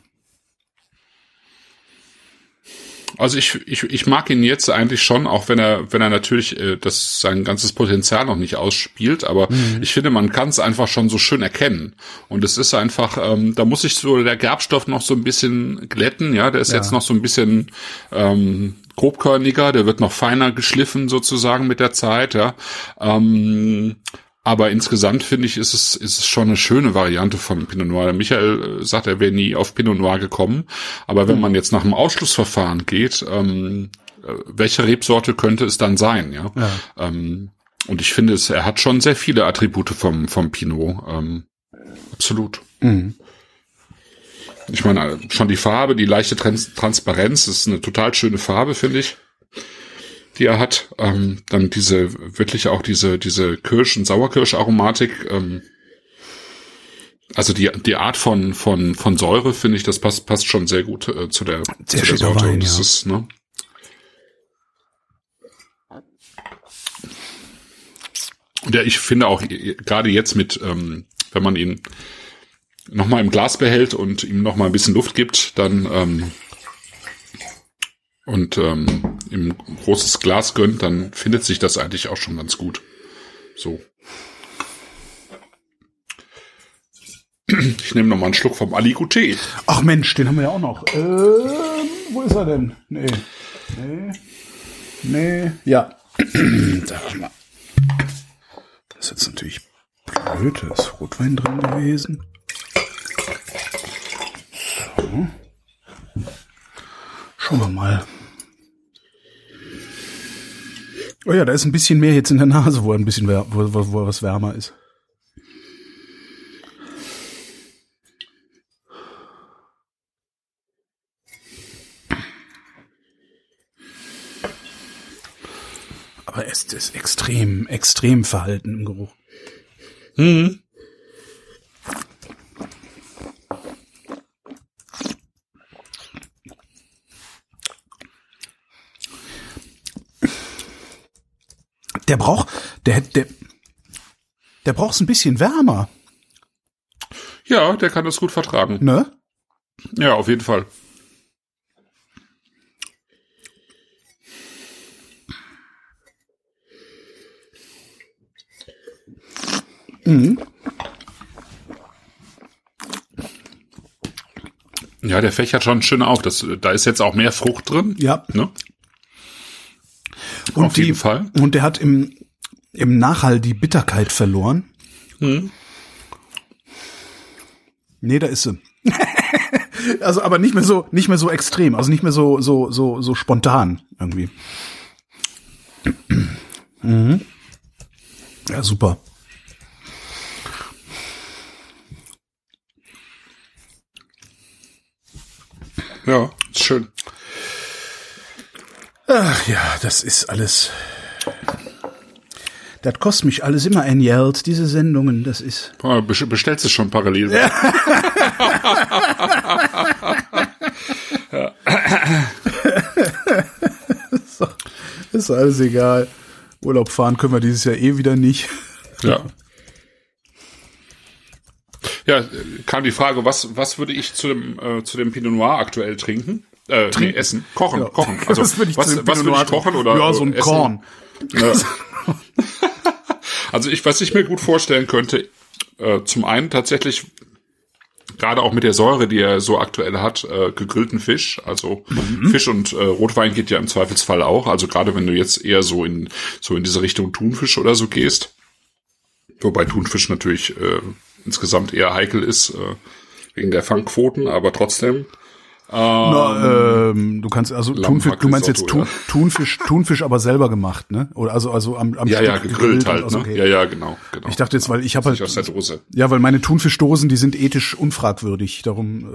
Also ich, ich, ich mag ihn jetzt eigentlich schon, auch wenn er, wenn er natürlich äh, das sein ganzes Potenzial noch nicht ausspielt, aber ich finde, man kann es einfach schon so schön erkennen. Und es ist einfach, ähm, da muss sich so der Gerbstoff noch so ein bisschen glätten, ja, der ist Ja. jetzt noch so ein bisschen ähm, grobkörniger, der wird noch feiner geschliffen sozusagen mit der Zeit, ja. Ähm, aber insgesamt finde ich, ist es, ist es schon eine schöne Variante von Pinot Noir. Michael äh, sagt, er wäre nie auf Pinot Noir gekommen. Aber wenn man jetzt nach dem Ausschlussverfahren geht, ähm, äh, welche Rebsorte könnte es dann sein, ja? Ja. Ähm, und ich finde es, er hat schon sehr viele Attribute vom, vom Pinot. Ähm, absolut. Mhm. Ich meine, schon die Farbe, die leichte Trans Transparenz, ist eine total schöne Farbe, finde ich, die er hat. Ähm, dann diese, wirklich auch diese, diese Kirsch- und Sauerkirsch-Aromatik. Ähm, also die, die Art von, von, von Säure, finde ich, das passt, passt schon sehr gut äh, zu der, Sehr zu der Sorte. Wein, und das ja. ist, ne? Und ja, ich finde auch, gerade jetzt mit, ähm, wenn man ihn nochmal im Glas behält und ihm nochmal ein bisschen Luft gibt, dann ähm, und ähm, ihm großes Glas gönnt, dann findet sich das eigentlich auch schon ganz gut. So. Ich nehme nochmal einen Schluck vom Aligoté. Ach Mensch, den haben wir ja auch noch. Ähm, wo ist er denn? Nee. Nee. Nee. Ja. *clears throat* Sag mal. Das ist jetzt natürlich blöd. Da ist Rotwein drin gewesen. So. Schauen wir mal. Oh ja, da ist ein bisschen mehr jetzt in der Nase, wo er ein bisschen wär, wo, wo, wo was wärmer ist. Aber es ist extrem, extrem verhalten im Geruch. Mhm. Der braucht, der hätte, der, der braucht es ein bisschen wärmer, Ja, der kann das gut vertragen. ne? Ja, auf jeden Fall. Ja, der fächert schon schön auf. Das, da ist jetzt auch mehr Frucht drin. Ja. Ne? Und Auf die, jeden Fall. Und der hat im, im Nachhall die Bitterkeit verloren. Hm. Nee, da ist sie. *laughs* also, aber nicht mehr so, nicht mehr so extrem, also nicht mehr so, so, so, so spontan irgendwie. mhm. Ja, super. Ja, ist schön. Ach ja, das ist alles. Das kostet mich alles immer ein Geld, diese Sendungen, das ist. Oh, bes- Bestellst du schon parallel? *laughs* Ist alles egal. Urlaub fahren können wir dieses Jahr eh wieder nicht. Ja. Ja, kam die Frage, was, was würde ich zu dem, äh, zu dem Pinot Noir aktuell trinken? Äh, nee, essen. Kochen, Ja. kochen. *laughs* Also, Was würde ich was, was Noir ich kochen oder Ja, so ein äh, essen? Korn. Ja. *laughs* Also ich, was ich mir gut vorstellen könnte, äh, zum einen tatsächlich gerade auch mit der Säure, die er so aktuell hat, äh, gegrillten Fisch. Also Fisch und äh, Rotwein geht ja im Zweifelsfall auch. Also gerade wenn du jetzt eher so in so in diese Richtung Thunfisch oder so gehst, wobei Thunfisch natürlich äh, insgesamt eher heikel ist äh, wegen der Fangquoten, aber trotzdem. Na, ähm, du kannst also Thunfisch, du meinst jetzt Thun, *laughs* Thunfisch, Thunfisch aber selber gemacht, ne? Oder also also am, am Ja, ja, Stück gegrillt halt. also, Ne? okay. Ja, ja, genau, genau. Ich dachte jetzt, weil ich habe halt aus der Dose. ja, weil meine Thunfischdosen, die sind ethisch unfragwürdig, darum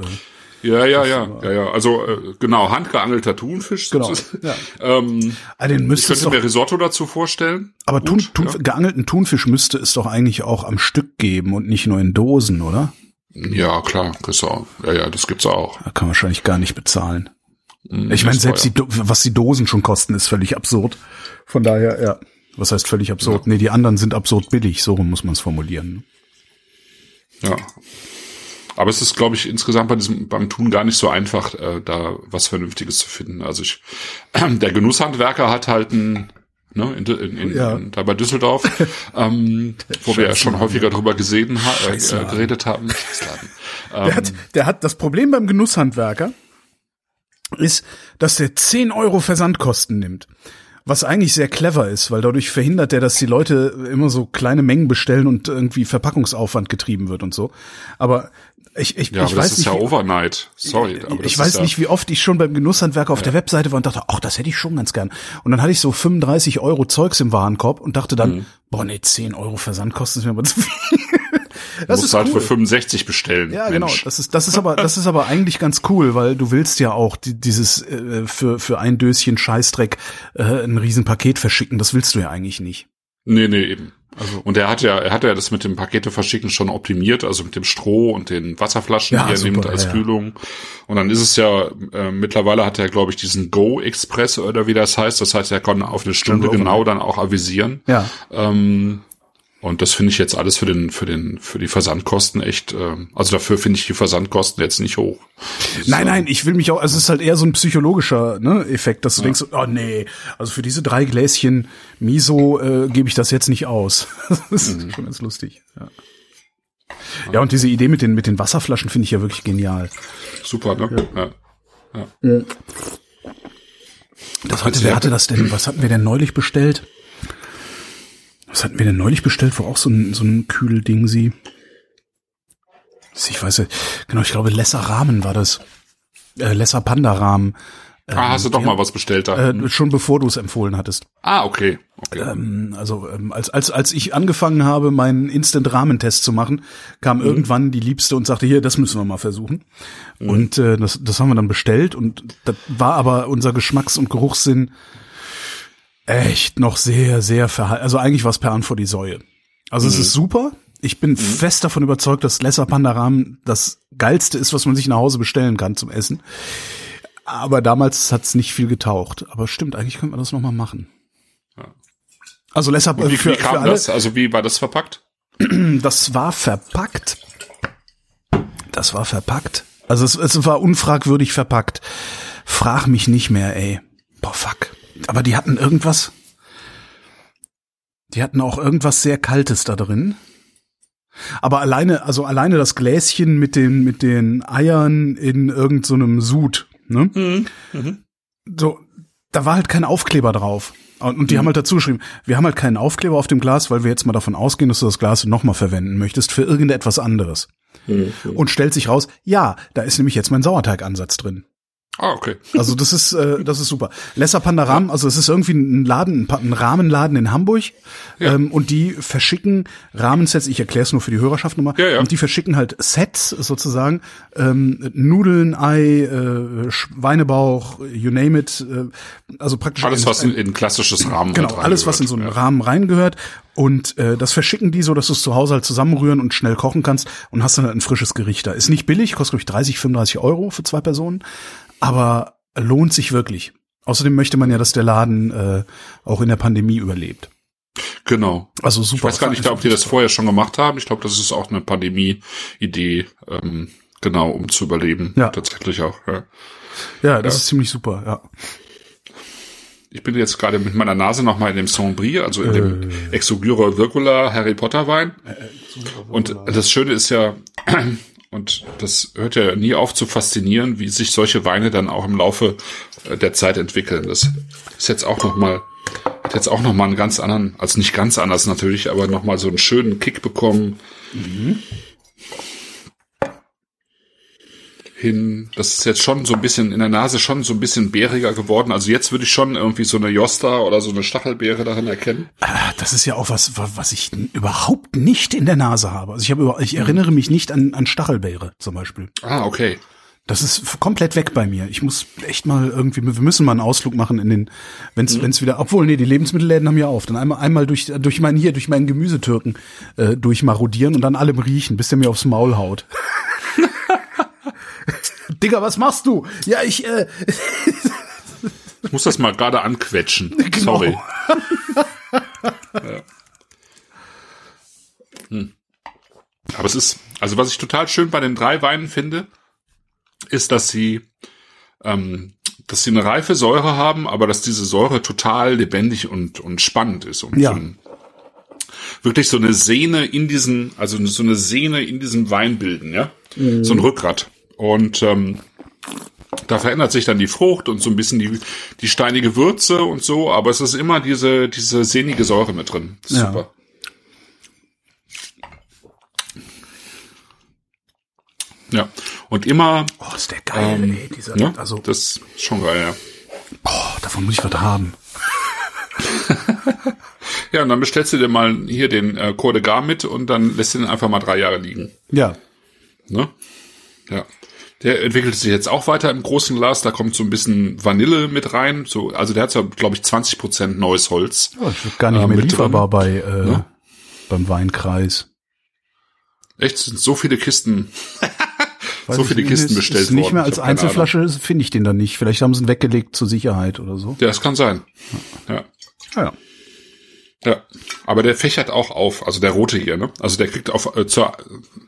äh, Ja, ja, ja, ja, ja. Also äh, genau, handgeangelter Thunfisch. Genau, ja. Ähm, ah, den ich könnte doch, mir Risotto dazu vorstellen. aber Thun, Gut, Thun, ja. geangelten Thunfisch müsste es doch eigentlich auch am Stück geben und nicht nur in Dosen, oder? Ja, klar, auch. Ja, ja, das gibt's auch. Da kann man wahrscheinlich gar nicht bezahlen. Mm, Ich meine, selbst die, teuer. Was die Dosen schon kosten, ist völlig absurd. Von daher, ja. Was heißt völlig absurd? Nee, die anderen sind absurd billig, so muss man es formulieren. Ja. Aber es ist, glaube ich, insgesamt bei diesem, beim Tun gar nicht so einfach, äh, da was Vernünftiges zu finden. Also ich, *clears throat* der Genusshandwerker hat halt ein, ne, in, in, in, Ja. in, da bei Düsseldorf, *laughs* ähm, wo wir ja schon häufiger drüber gesehen, ha äh, geredet haben. Scheißladen. Der hat, der hat das Problem beim Genusshandwerker ist, dass der 10 Euro Versandkosten nimmt. Was eigentlich sehr clever ist, weil dadurch verhindert er, dass die Leute immer so kleine Mengen bestellen und irgendwie Verpackungsaufwand getrieben wird und so. Aber ich, ich, Ja, ich aber weiß das ist nicht, ja wie- Overnight. Sorry. Aber das ich weiß ja, nicht, wie oft ich schon beim Genusshandwerker auf der Webseite war und dachte, ach, das hätte ich schon ganz gern. Und dann hatte ich so 35 Euro Zeugs im Warenkorb und dachte dann, Mhm. boah, nee, 10 Euro Versandkosten ist mir aber *laughs* zu viel. Das musst ist halt cool. für 65 bestellen. Ja, Mensch. genau. Das ist, das ist aber, das ist aber eigentlich ganz cool, weil du willst ja auch die, dieses äh, für für ein Döschen Scheißdreck äh, ein Riesenpaket verschicken. Das willst du ja eigentlich nicht. Nee, nee, eben. Also Und er hat ja, er hat ja das mit dem Pakete verschicken schon optimiert, also mit dem Stroh und den Wasserflaschen, Ja, die er super, nimmt als ja. Kühlung. Und dann ist es ja, äh, mittlerweile hat er, glaube ich, diesen Go Express oder wie das heißt. Das heißt, er kann auf eine Stunde Stunde genau dann auch avisieren. ja, Ähm, und das finde ich jetzt alles für den, für den, für die Versandkosten echt, ähm, also dafür finde ich die Versandkosten jetzt nicht hoch. Das, nein, äh, nein, ich will mich auch. Also es ist halt eher so ein psychologischer ne, Effekt, dass du denkst, oh nee, also für diese drei Gläschen Miso äh, gebe ich das jetzt nicht aus. *laughs* das ist schon ganz lustig. Ja. ja, und diese Idee mit den mit den Wasserflaschen finde ich ja wirklich genial. Super, ne? Ja. Das hatte, wer hatte das denn? Was hatten wir denn neulich bestellt? Was hatten wir denn neulich bestellt, wo auch so ein, so ein Kühlding sie? Ich weiß ja, genau, ich glaube Lesser Rahmen war das. Äh, Lesser Panda Rahmen. Ah, hast du doch mal was bestellt da? Äh, schon bevor du es empfohlen hattest. ah, okay. okay. Ähm, also ähm, als, als, als ich angefangen habe, meinen Instant-Rahmen-Test zu machen, kam Mhm. irgendwann die Liebste und sagte, hier, das müssen wir mal versuchen. Und äh, das, das haben wir dann bestellt und das war aber unser Geschmacks- und Geruchssinn echt noch sehr, sehr verhalten. Also eigentlich war es per Hand vor die Säue. Also es ist super. Ich bin fest davon überzeugt, dass Lesser Panda Rahmen das geilste ist, was man sich nach Hause bestellen kann zum Essen. Aber damals hat's nicht viel getaucht. Aber stimmt, eigentlich könnte man das noch mal machen. Also Lesser wie, für, wie kam für alle, das? Also wie war das verpackt? das war verpackt. Das war verpackt. Also es, es war unfragwürdig verpackt. Frag mich nicht mehr, ey. Boah, fuck. Aber die hatten irgendwas. Die hatten auch irgendwas sehr Kaltes da drin. Aber alleine, also alleine das Gläschen mit den, mit den Eiern in irgendeinem so Sud, ne? So, da war halt kein Aufkleber drauf. Und, und die haben halt dazu geschrieben, wir haben halt keinen Aufkleber auf dem Glas, weil wir jetzt mal davon ausgehen, dass du das Glas nochmal verwenden möchtest für irgendetwas anderes. Und stellt sich raus, ja, da ist nämlich jetzt mein Sauerteigansatz drin. Ah, okay. *laughs* Also das ist äh, das ist super. Lesser Pandaram, also es ist irgendwie ein Laden, ein, Rahmenladen in Hamburg Ja. ähm, und die verschicken Rahmensets. Ich erkläre es nur für die Hörerschaft nochmal. Ja, ja. Und die verschicken halt Sets sozusagen ähm, Nudeln, Ei, äh, Schweinebauch, you name it. Äh, also praktisch Alles, ein- was in, in ein klassisches Rahmen Genau, halt alles, was in so einen. Rahmen reingehört. Und äh, das verschicken die so, dass du es zu Hause halt zusammenrühren und schnell kochen kannst und hast dann halt ein frisches Gericht da. Ist nicht billig, kostet glaube ich 30, 35 Euro für zwei Personen, aber lohnt sich wirklich. Außerdem möchte man ja, dass der Laden äh, auch in der Pandemie überlebt. Ja. Genau. Also super. Ich weiß gar nicht, ob die das vorher schon gemacht haben. Ich glaube, das ist auch eine Pandemie-Idee, ähm, genau, um zu überleben. Ja. Tatsächlich auch. Ja. Ja, das ist ziemlich super, ja. Ich bin jetzt gerade mit meiner Nase noch mal in dem Sombrie, also in dem Äh. Exogyra Virgula Harry Potter Wein. Und das Schöne ist ja, Und das hört ja nie auf zu faszinieren, wie sich solche Weine dann auch im Laufe äh, der Zeit entwickeln. Das ist jetzt auch noch mal hat jetzt auch noch mal einen ganz anderen, also nicht ganz anders natürlich, aber noch mal so einen schönen Kick bekommen. Mhm. Hin, das ist jetzt schon so ein bisschen in der Nase schon so ein bisschen bäriger geworden. Also jetzt würde ich schon irgendwie so eine Josta oder so eine Stachelbeere darin erkennen. Ah, das ist ja auch was, was ich überhaupt nicht in der Nase habe. Also ich habe, ich erinnere mich nicht an, an Stachelbeere zum Beispiel. Ah, okay. Das ist komplett weg bei mir. Ich muss echt mal irgendwie, wir müssen mal einen Ausflug machen in den, wenn es mhm. wieder, obwohl nee, die Lebensmittelläden haben ja auf, dann einmal einmal durch durch meinen hier durch meinen Gemüsetürken äh, durchmarodieren und dann allem riechen, bis der mir aufs Maul haut. Digga, was machst du? Ja, ich äh Ich muss das mal gerade anquetschen. *laughs* Genau. Sorry. *laughs* ja. hm. Aber es ist, also was ich total schön bei den drei Weinen finde, ist, dass sie, ähm, dass sie eine reife Säure haben, aber dass diese Säure total lebendig und, und spannend ist. Und ja. so ein, wirklich so eine Sehne in diesen, also so eine Sehne in diesem Wein bilden, ja. Mhm. So ein Rückgrat. Und ähm, da verändert sich dann die Frucht und so ein bisschen die, die steinige Würze und so, aber es ist immer diese, diese sehnige Säure mit drin. Super. Ja. Ja. Und immer. Oh, ist der geil, ähm, ey, dieser, ja, also. Das ist schon geil, ja. Oh, davon muss ich was haben. *laughs* ja, und dann bestellst du dir mal hier den äh, Code Gar mit und dann lässt du den einfach mal drei Jahre liegen. Ja. Ne? Ja. Der entwickelt sich jetzt auch weiter im großen Glas. Da kommt so ein bisschen Vanille mit rein. So, also der hat so, glaube ich, 20 Prozent neues Holz. Oh, das gar nicht äh, mehr lieferbar drin. bei äh, ne? beim Weinkreis. Echt? Sind so viele Kisten. *laughs* so viele Kisten ist, bestellt ist nicht worden. mehr als Einzelflasche finde ich den dann nicht. Vielleicht haben sie ihn weggelegt zur Sicherheit oder so. Ja, das kann sein. Ja. Ja. ja. Ja, aber der fächert auch auf, also der rote hier, ne? Also der kriegt auf äh, zur,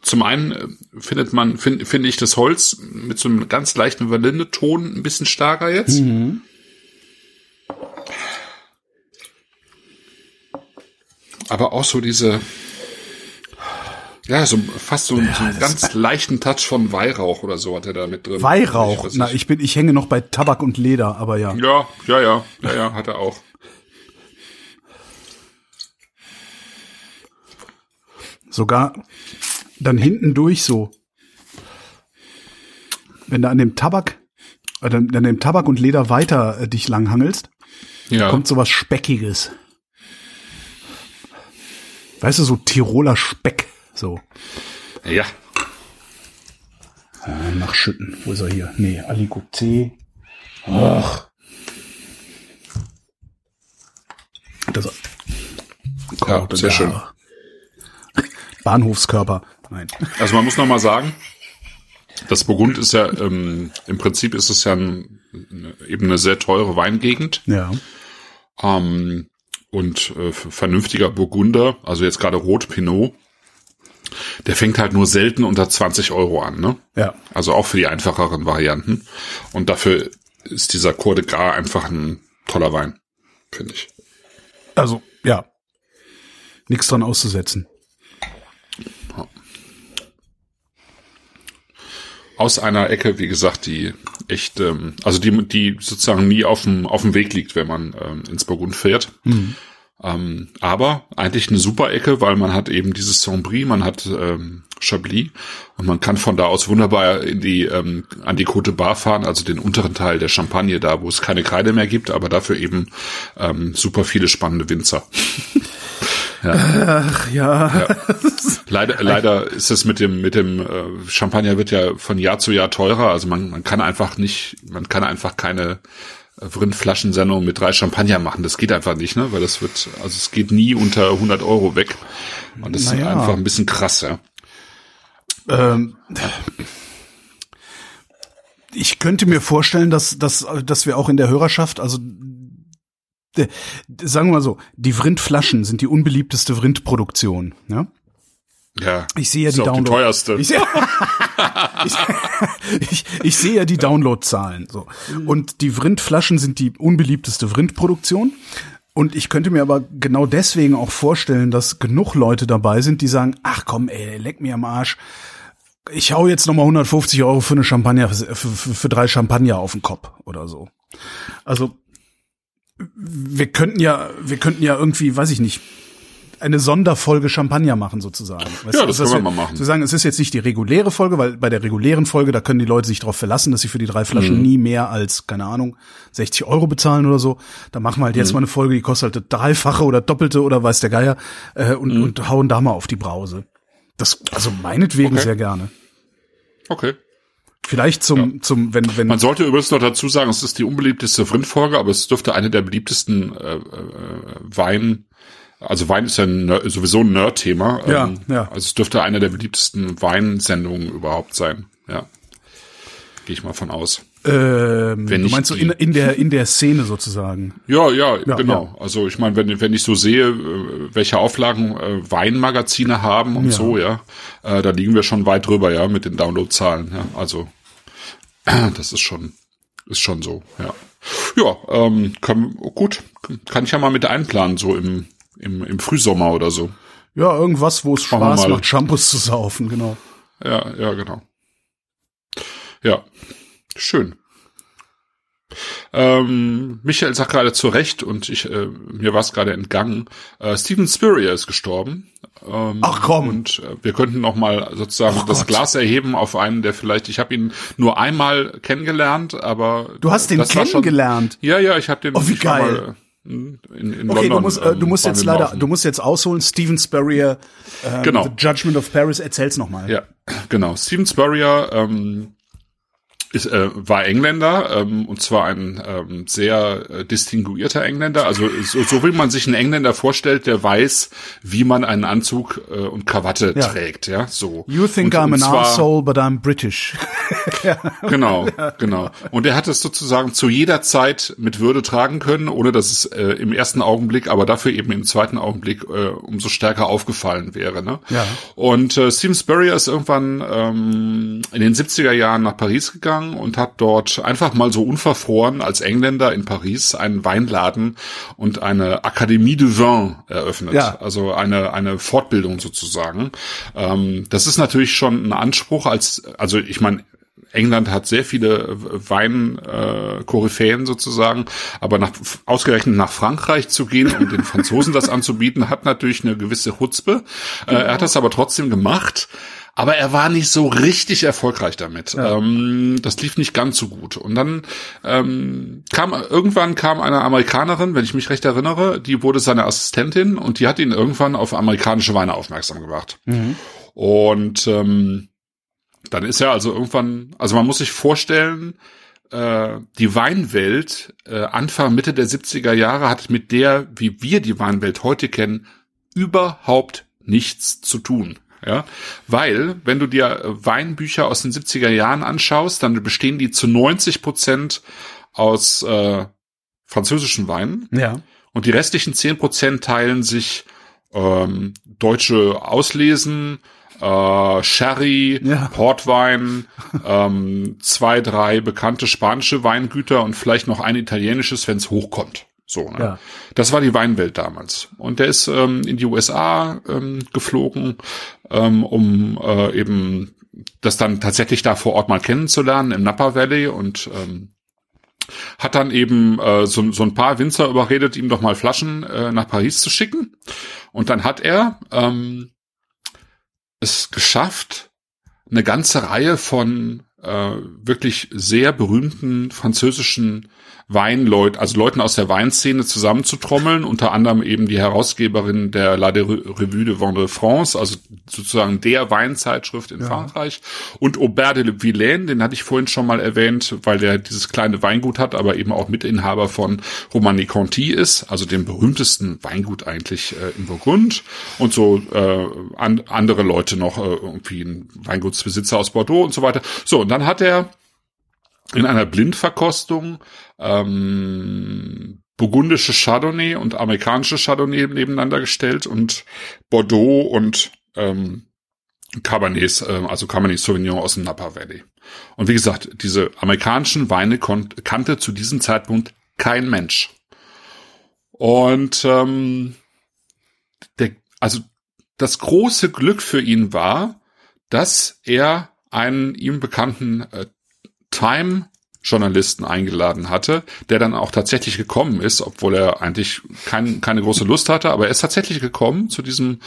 zum einen äh, findet man finde find ich das Holz mit so einem ganz leichten Vanilleton ein bisschen stärker jetzt. Mhm. Aber auch so diese ja, so fast so, ja, so einen ganz leichten Touch von Weihrauch oder so hat er da mit drin. Weihrauch? Ich, Na, ich bin, ich hänge noch bei Tabak und Leder, aber ja. Ja, ja, ja, ja, ja, hat er auch. Sogar dann hinten durch so. Wenn du an dem Tabak, äh, an dem Tabak und Leder weiter äh, dich langhangelst, ja. kommt sowas Speckiges. Weißt du, so Tiroler Speck. So. Ja. Äh, nachschütten. Wo ist er hier? Nee, Aligoté. Ach. Das, ja, sehr schön. Bahnhofskörper. Nein. Also man muss noch mal sagen, das Burgund ist ja ähm, im Prinzip ist es ja ein, eben eine sehr teure Weingegend. Ja. Ähm, und äh, vernünftiger Burgunder, also jetzt gerade Rot Pinot, der fängt halt nur selten unter 20 Euro an, ne? Ja. Also auch für die einfacheren Varianten. Und dafür ist dieser Cour de Gras einfach ein toller Wein, finde ich. Also, ja. Nichts dran auszusetzen. Aus einer Ecke, wie gesagt, die echt, ähm, also die, die sozusagen nie auf dem, auf dem Weg liegt, wenn man ähm, ins Burgund fährt. Mhm. Ähm, aber eigentlich eine super Ecke, weil man hat eben dieses Sombry, man hat ähm, Chablis und man kann von da aus wunderbar in die ähm, an die Côte Bar fahren, also den unteren Teil der Champagne, da wo es keine Kreide mehr gibt, aber dafür eben ähm, super viele spannende Winzer. *laughs* ja. Ach, ja. ja. Leider, *laughs* leider ist es mit dem mit dem äh, Champagner wird ja von Jahr zu Jahr teurer, also man, man kann einfach nicht, man kann einfach keine Rindflaschensendung mit drei Champagner machen. Das geht einfach nicht, ne? Weil das wird, also es geht nie unter 100 Euro weg. Und das naja. ist einfach ein bisschen krass, ja. Ähm, ich könnte mir vorstellen, dass, dass, dass wir auch in der Hörerschaft, also sagen wir mal so, die Vrindflaschen sind die unbeliebteste Vrindproduktion, ja? Ja. Ich sehe ja die Download. Die teuerste. Ich sehe, *laughs* ich, ich, ich sehe ja die Downloadzahlen. So. Und die Vrindflaschen sind die unbeliebteste Vrindproduktion. Und ich könnte mir aber genau deswegen auch vorstellen, dass genug Leute dabei sind, die sagen, ach komm, ey, leck mir am Arsch. ich hau jetzt nochmal 150 Euro für eine Champagner, für, für, für drei Champagner auf den Kopf oder so. Also wir könnten ja, wir könnten ja irgendwie, weiß ich nicht, eine Sonderfolge Champagner machen sozusagen. Weißt Ja, du, das dass können wir mal machen. Zu sagen, es ist jetzt nicht die reguläre Folge, weil bei der regulären Folge, da können die Leute sich darauf verlassen, dass sie für die drei Flaschen Mhm. nie mehr als, keine Ahnung, 60 Euro bezahlen oder so. Da machen wir halt Mhm. jetzt mal eine Folge, die kostet halt Dreifache oder Doppelte oder weiß der Geier äh, und, Mhm. und hauen da mal auf die Brause. Das, also meinetwegen Okay. sehr gerne. Okay. Vielleicht zum, zum, wenn, wenn, Man sollte übrigens noch dazu sagen, es ist die unbeliebteste Vrindfolge, aber es dürfte eine der beliebtesten äh, äh, Wein, also Wein ist ja ein, sowieso ein Nerd-Thema. Ja, ähm, ja. Also es dürfte eine der beliebtesten Weinsendungen überhaupt sein. Ja. Gehe ich mal von aus. ähm, wenn du meinst so in, in der, in der Szene sozusagen. Ja, ja, Ja, genau. Also ich meine, wenn, wenn ich so sehe, äh, welche Auflagen äh, Weinmagazine haben und Ja. so, ja, äh, da liegen wir schon weit drüber, ja, mit den Downloadzahlen. Ja. Also *clears throat* das ist schon, ist schon so, ja. Ja, ähm, kann, gut, kann ich ja mal mit einplanen, so im, im, im Frühsommer oder so. Ja, irgendwas, wo es Spaß macht, Shampoos zu saufen, genau. Ja, ja, genau. Ja, schön. Ähm, Michael sagt gerade zu Recht und ich äh, mir war es gerade entgangen. Äh, Steven Spurrier ist gestorben. Ähm, Ach komm. Und äh, wir könnten noch mal sozusagen Oh das Gott. Glas erheben auf einen, der vielleicht. Ich habe ihn nur einmal kennengelernt, aber Du hast den kennengelernt. Schon, ja, ja, ich habe den. Oh, wie geil. Mal, äh, in, in Okay, London, du musst, äh, du ähm, musst jetzt leider, auf dem- du musst jetzt ausholen. Steven Spurrier, ähm, Genau. The Judgment of Paris, erzähl's nochmal. Ja, genau. Steven Spurrier ähm, ist, äh, war Engländer ähm, und zwar ein ähm, sehr äh, distinguierter Engländer. Also so, so wie man sich einen Engländer vorstellt, der weiß, wie man einen Anzug äh, und Krawatte Ja. trägt. Ja, so. You think und, I'm an zwar- asshole, but I'm British. *laughs* Genau, genau. Und er hat es sozusagen zu jeder Zeit mit Würde tragen können, ohne dass es äh, im ersten Augenblick, aber dafür eben im zweiten Augenblick äh, umso stärker aufgefallen wäre. Ne? Ja. Und äh, Steven Spurrier ist irgendwann ähm, in den 70er Jahren nach Paris gegangen und hat dort einfach mal so unverfroren als Engländer in Paris einen Weinladen und eine Akademie de Vin eröffnet. Ja. Also eine, eine Fortbildung sozusagen. Ähm, das ist natürlich schon ein Anspruch als, also ich meine, England hat sehr viele Wein-Koryphäen äh, sozusagen, aber nach, ausgerechnet nach Frankreich zu gehen und den Franzosen das anzubieten, hat natürlich eine gewisse Chutzpe. Äh, er hat das aber trotzdem gemacht. Aber er war nicht so richtig erfolgreich damit. Ähm, das lief nicht ganz so gut. Und dann ähm, kam irgendwann kam eine Amerikanerin, wenn ich mich recht erinnere, die wurde seine Assistentin und die hat ihn irgendwann auf amerikanische Weine aufmerksam gemacht. Und ähm, dann ist er also irgendwann, also man muss sich vorstellen, äh, die Weinwelt äh, Anfang, Mitte der 70er Jahre hat mit der, wie wir die Weinwelt heute kennen, überhaupt nichts zu tun. Ja, weil, wenn du dir Weinbücher aus den 70er Jahren anschaust, dann bestehen die zu 90 Prozent aus äh, französischen Weinen. Ja. Und die restlichen 10% teilen sich ähm, deutsche Auslesen, äh, Sherry, Ja. Portwein, ähm, zwei, drei bekannte spanische Weingüter und vielleicht noch ein italienisches, wenn es hochkommt. So, ne? Ja. Das war die Weinwelt damals. Und der ist ähm, in die USA ähm, geflogen, ähm, um äh, eben das dann tatsächlich da vor Ort mal kennenzulernen im Napa Valley und ähm, hat dann eben äh, so, so ein paar Winzer überredet, ihm doch mal Flaschen äh, nach Paris zu schicken. Und dann hat er ähm, es geschafft, eine ganze Reihe von äh, wirklich sehr berühmten französischen Weinleuten, also Leuten aus der Weinszene zusammenzutrommeln, unter anderem eben die Herausgeberin der La Revue de Vin de France, also sozusagen der Weinzeitschrift in Frankreich, und Aubert de Villaine, den hatte ich vorhin schon mal erwähnt, weil der dieses kleine Weingut hat, aber eben auch Mitinhaber von Romani Conti ist, also dem berühmtesten Weingut eigentlich äh, in Burgund, und so äh, an, andere Leute noch, äh, irgendwie ein Weingutsbesitzer aus Bordeaux und so weiter. So, und dann hat er in einer Blindverkostung ähm, burgundische Chardonnay und amerikanische Chardonnay nebeneinander gestellt und Bordeaux und ähm, Cabernet, äh, also Cabernet Sauvignon aus dem Napa Valley. Und wie gesagt, diese amerikanischen Weine kannte zu diesem Zeitpunkt kein Mensch. Und ähm, der, also das große Glück für ihn war, dass er einen ihm bekannten äh, Time Journalisten eingeladen hatte, der dann auch tatsächlich gekommen ist, obwohl er eigentlich kein, keine große Lust hatte, aber er ist tatsächlich gekommen zu diesem,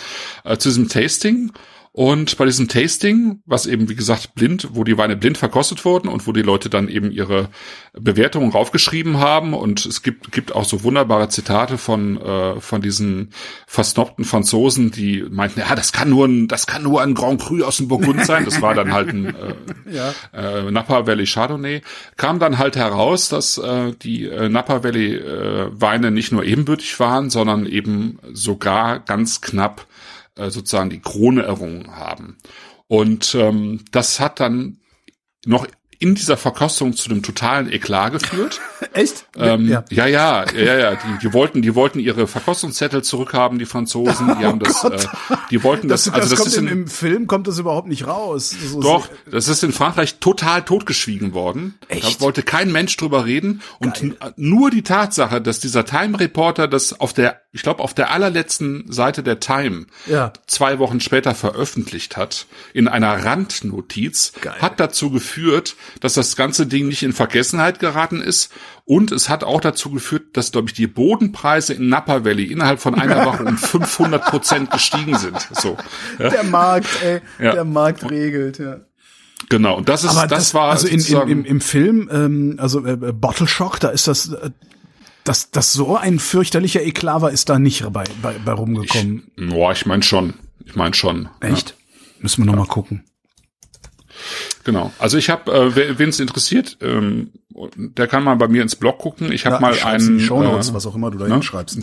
äh, zu diesem Tasting und bei diesem Tasting, was eben, wie gesagt, blind, wo die Weine blind verkostet wurden und wo die Leute dann eben ihre Bewertungen raufgeschrieben haben und es gibt, gibt auch so wunderbare Zitate von, äh, von diesen versnobten Franzosen, die meinten, ja, das kann nur ein, das kann nur ein Grand Cru aus dem Burgund sein. Das war dann halt ein *laughs* äh, ja. äh, Napa Valley Chardonnay. Kam dann halt heraus, dass äh, die äh, Napa Valley äh, Weine nicht nur ebenbürtig waren, sondern eben sogar ganz knapp äh, sozusagen die Krone errungen haben. Und ähm, das hat dann noch in dieser Verkostung zu einem totalen Eklat geführt. *laughs* Echt? Ähm, ja. ja, ja, ja, ja. Die, die wollten, die wollten ihre Verkostungszettel zurückhaben, die Franzosen. Die oh haben das, äh, die wollten das. das also das, das ist in, im, im Film kommt das überhaupt nicht raus. So doch, das ist in Frankreich total totgeschwiegen worden. Echt? Da wollte kein Mensch drüber reden und nur die Tatsache, dass dieser Time Reporter das auf der, ich glaube, auf der allerletzten Seite der Time Ja. zwei Wochen später veröffentlicht hat in einer Randnotiz, Geil. hat dazu geführt, dass das ganze Ding nicht in Vergessenheit geraten ist. Und es hat auch dazu geführt, dass, glaube ich, die Bodenpreise in Napa Valley innerhalb von einer Woche um 500 Prozent *laughs* gestiegen sind. So, ja, Der Markt, ey, Ja. der Markt regelt, ja. genau. Und das ist, Aber das, war also in, in, im, im Film, ähm, also äh, äh, Bottle Shock, da ist das, äh, dass das so ein fürchterlicher Eklat war, ist da nicht bei, bei, bei rumgekommen. Boah, ich meine schon. Ich meine schon. Echt? Müssen wir noch mal gucken. Genau. Also ich habe, äh, wen es interessiert, ähm, der kann mal bei mir ins Blog gucken. Ich habe Ja, mal ich einen. die Shownotes, äh, was auch immer du da ne? hinschreibst.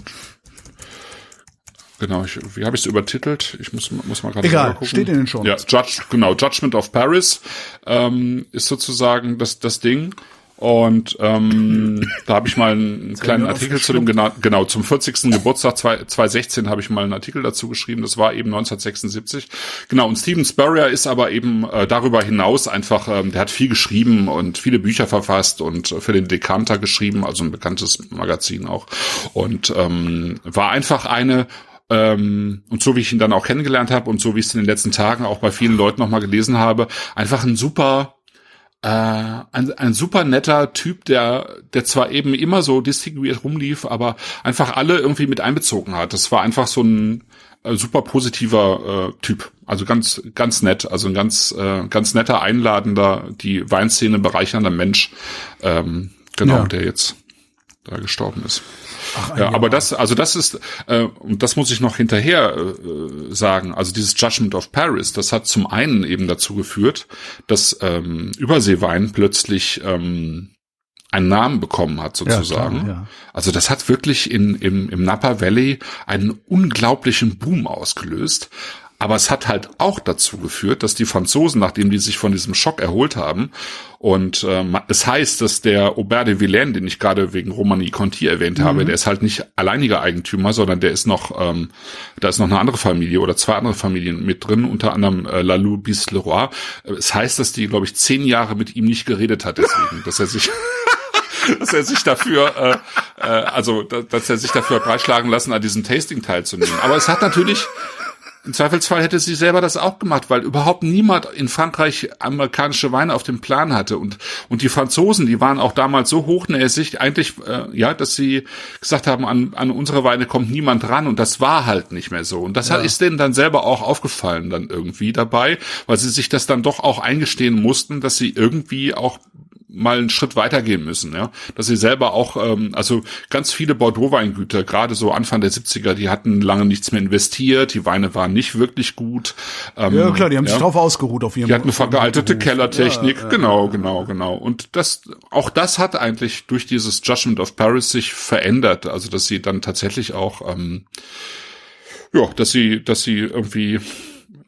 Genau, ich, wie habe ich es übertitelt? Ich muss, muss mal gerade Egal, gucken. steht in den Shownotes. Ja, Judge, genau, Judgment of Paris ähm, ist sozusagen das, das Ding. Und ähm, da habe ich mal einen *laughs* kleinen mir Artikel zu dem genau, genau zum 40. Geburtstag zwei- 2016 habe ich mal einen Artikel dazu geschrieben. Das war eben 1976. Genau. Und Steven Spurrier ist aber eben äh, darüber hinaus einfach, ähm, der hat viel geschrieben und viele Bücher verfasst und äh, für den Decanter geschrieben, also ein bekanntes Magazin auch. Und ähm, war einfach eine ähm, und so wie ich ihn dann auch kennengelernt habe und so wie ich es in den letzten Tagen auch bei vielen Leuten nochmal gelesen habe, einfach ein super äh, ein, ein super netter Typ, der, der zwar eben immer so distinguiert rumlief, aber einfach alle irgendwie mit einbezogen hat. Das war einfach so ein äh, super positiver äh, Typ. Also ganz, ganz nett, also ein ganz, äh, ganz netter, einladender, die Weinszene bereichernder Mensch, ähm, genau, Ja. der jetzt da gestorben ist. Ach, Ja, aber das, also das ist, äh, und das muss ich noch hinterher äh, sagen, also dieses Judgment of Paris, das hat zum einen eben dazu geführt, dass ähm, Überseewein plötzlich ähm, einen Namen bekommen hat, sozusagen. klar, ja. Also das hat wirklich in, im, im Napa Valley einen unglaublichen Boom ausgelöst. Aber es hat halt auch dazu geführt, dass die Franzosen, nachdem die sich von diesem Schock erholt haben, und ähm, es heißt, dass der Aubert de Villaine, den ich gerade wegen Romani Conti erwähnt habe, der ist halt nicht alleiniger Eigentümer, sondern der ist noch, ähm, da ist noch eine andere Familie oder zwei andere Familien mit drin, unter anderem äh, Lalou bis Leroy. Äh, Es heißt, dass die, glaube ich, zehn Jahre mit ihm nicht geredet hat, deswegen, dass er sich *laughs* dass er sich dafür, äh, äh, also da- dass er sich dafür breitschlagen lassen, an diesem Tasting teilzunehmen. Aber es hat natürlich, im Zweifelsfall hätte sie selber das auch gemacht, weil überhaupt niemand in Frankreich amerikanische Weine auf dem Plan hatte. Und, und die Franzosen, die waren auch damals so hochnäsig, eigentlich, äh, ja, dass sie gesagt haben, an, an unsere Weine kommt niemand ran. Und das war halt nicht mehr so. Und das hat, ist denen dann selber auch aufgefallen dann irgendwie dabei, weil sie sich das dann doch auch eingestehen mussten, dass sie irgendwie auch mal einen Schritt weitergehen müssen, ja, dass sie selber auch, ähm, also ganz viele Bordeaux-Weingüter, gerade so Anfang der 70er, die hatten lange nichts mehr investiert, die Weine waren nicht wirklich gut. Ähm, Ja, klar, die haben ja. sich drauf ausgeruht auf ihrem Die hatten eine veraltete. Kellertechnik, ja, genau, genau, genau. Und das, auch das hat eigentlich durch dieses Judgment of Paris sich verändert. Also, dass sie dann tatsächlich auch, ähm, ja, dass sie, dass sie irgendwie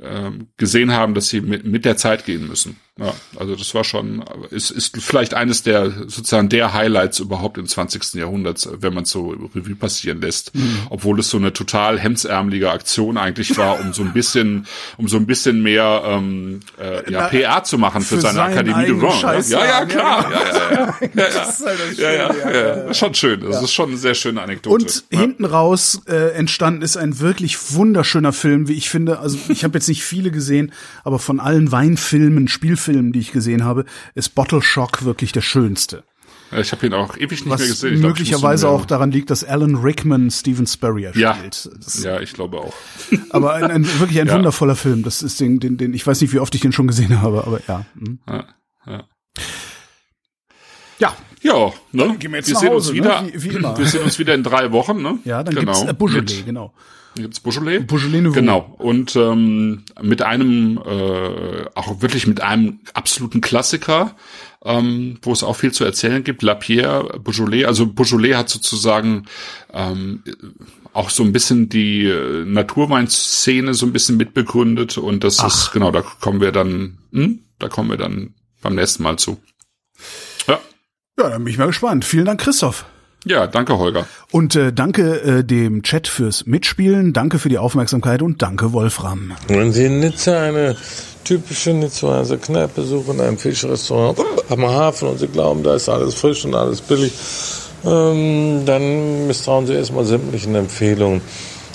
ähm, gesehen haben, dass sie mit, mit der Zeit gehen müssen. Ja, also das war schon, ist, ist vielleicht eines der sozusagen der Highlights überhaupt im 20. Jahrhundert, wenn man so Revue passieren lässt. Mhm. Obwohl es so eine total hemdsärmelige Aktion eigentlich war, um so ein bisschen, um so ein bisschen mehr ähm, äh, ja, PR zu machen für, für seine Akademie de Ron. Ja, ja, klar. Ja, ja, ja, ja, *laughs* ja, ja. ja. Schon schön. Das ist schon eine sehr schöne Anekdote. Und hinten raus äh, entstanden ist ein wirklich wunderschöner Film, wie ich finde. Also ich habe jetzt nicht viele gesehen, aber von allen Weinfilmen, Spielfilmen Filmen, die ich gesehen habe, ist Bottle Shock wirklich der schönste. Ich habe ihn auch ewig nicht Was mehr gesehen. Ich möglicherweise glaub, auch daran liegt, dass Alan Rickman Steven Spurrier ja. spielt. Das ja, ich glaube auch. *laughs* Aber ein, ein wirklich ein ja. wundervoller Film. Das ist den, den, den, ich weiß nicht, wie oft ich den schon gesehen habe, aber ja. Hm. Ja, ja. ja. Ja, ne? Wir, jetzt sehen Hause, uns wieder. Ne? Wie, wie immer. Wir sehen uns wieder in drei Wochen, ne? Ja, dann genau. gibt's äh, Beaujolais, genau gibt's Beaujolais. Beaujolais Nouveau. Genau. Und ähm, mit einem, äh, auch wirklich mit einem absoluten Klassiker, ähm, wo es auch viel zu erzählen gibt, Lapierre, Beaujolais. Also Beaujolais hat sozusagen ähm, auch so ein bisschen die äh, Naturweinszene so ein bisschen mitbegründet und das Ach. ist, genau, da kommen wir dann, hm, da kommen wir dann beim nächsten Mal zu. Ja. Ja, dann bin ich mal gespannt. Vielen Dank, Christoph. Ja, danke Holger. Und äh, danke äh, dem Chat fürs Mitspielen, danke für die Aufmerksamkeit und danke Wolfram. Wenn Sie in Nizza eine typische Nizzaer Kneipe suchen, ein Fischrestaurant am Hafen und Sie glauben, da ist alles frisch und alles billig, ähm, dann misstrauen Sie erstmal sämtlichen Empfehlungen.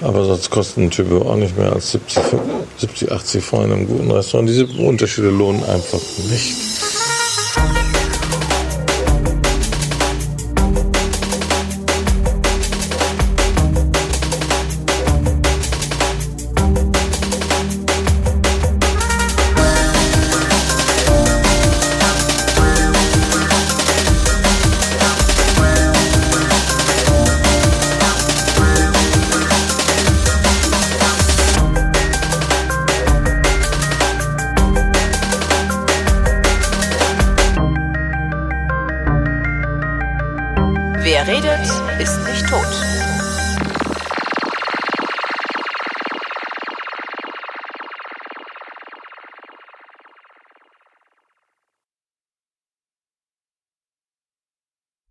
Aber sonst kosten ein Typ auch nicht mehr als 70, 70 80 Franc in einem guten Restaurant. Diese Unterschiede lohnen einfach nicht.